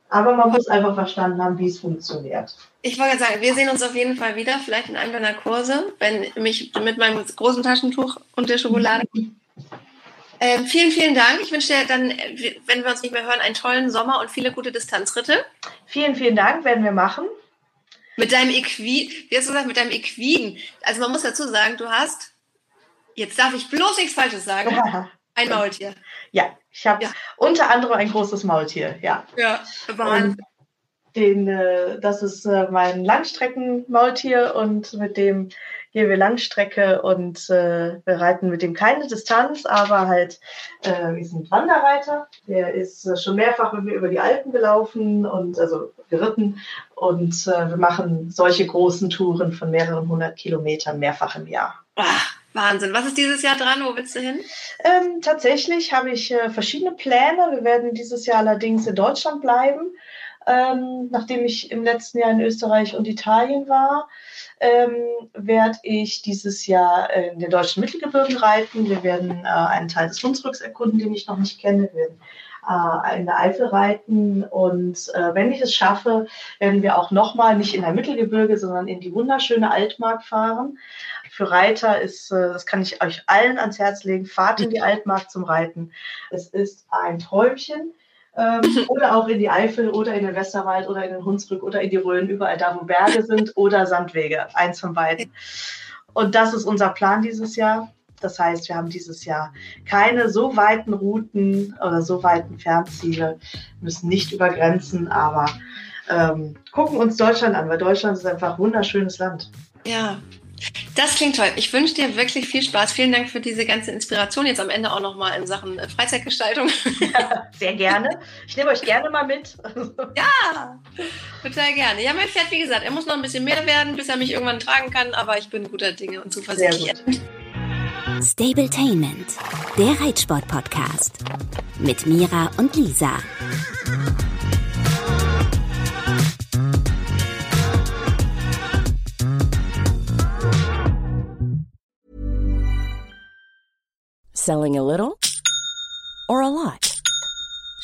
[SPEAKER 5] Aber man muss einfach verstanden haben, wie es funktioniert.
[SPEAKER 4] Ich wollte sagen, wir sehen uns auf jeden Fall wieder, vielleicht in einem deiner Kurse, wenn mich mit meinem großen Taschentuch und der Schokolade. Ähm, vielen, vielen Dank. Ich wünsche dir dann, wenn wir uns nicht mehr hören, einen tollen Sommer und viele gute Distanzritte.
[SPEAKER 5] Vielen, vielen Dank, werden wir machen.
[SPEAKER 4] Mit deinem Equin, wie hast du gesagt, mit deinem Equin. Also man muss dazu sagen, du hast, jetzt darf ich bloß nichts Falsches sagen, ein Maultier.
[SPEAKER 5] Ja, ich habe ja. unter anderem ein großes Maultier, ja.
[SPEAKER 4] Ja, Wahnsinn.
[SPEAKER 5] Den, äh, das ist äh, mein Langstreckenmaultier und mit dem gehen wir Langstrecke und äh, wir reiten mit dem keine Distanz, aber halt, äh, wir sind Wanderreiter. Der ist äh, schon mehrfach mit mir über die Alpen gelaufen und also geritten und äh, wir machen solche großen Touren von mehreren hundert Kilometern mehrfach im Jahr.
[SPEAKER 4] Ach, Wahnsinn. Was ist dieses Jahr dran? Wo willst du hin?
[SPEAKER 5] Ähm, tatsächlich habe ich äh, verschiedene Pläne. Wir werden dieses Jahr allerdings in Deutschland bleiben, ähm, nachdem ich im letzten Jahr in Österreich und Italien war ähm, werde ich dieses Jahr in den deutschen Mittelgebirgen reiten. Wir werden äh, einen Teil des Hunsrücks erkunden, den ich noch nicht kenne. Wir werden äh, in der Eifel reiten und äh, wenn ich es schaffe, werden wir auch nochmal nicht in der Mittelgebirge, sondern in die wunderschöne Altmark fahren. Für Reiter ist, äh, das kann ich euch allen ans Herz legen, fahrt in die Altmark zum Reiten. Es ist ein Träumchen ähm, oder auch in die Eifel oder in den Westerwald oder in den Hunsrück oder in die Rhön, überall da, wo Berge sind oder Sandwege, eins von beiden. Und das ist unser Plan dieses Jahr. Das heißt, wir haben dieses Jahr keine so weiten Routen oder so weiten Fernziele, müssen nicht über Grenzen, aber ähm, gucken uns Deutschland an, weil Deutschland ist einfach ein wunderschönes Land.
[SPEAKER 4] Ja, das klingt toll. Ich wünsche dir wirklich viel Spaß. Vielen Dank für diese ganze Inspiration. Jetzt am Ende auch nochmal in Sachen äh, Freizeitgestaltung.
[SPEAKER 5] Ja, sehr gerne. Ich nehme euch gerne mal mit.
[SPEAKER 4] Ja, total gerne. Ja, mein Pferd, wie gesagt, er muss noch ein bisschen mehr werden, bis er mich irgendwann tragen kann, aber ich bin guter Dinge und zuversichtlich.
[SPEAKER 2] Stabletainment, der Reitsport-Podcast mit Mira und Lisa.
[SPEAKER 6] Selling a little or a lot?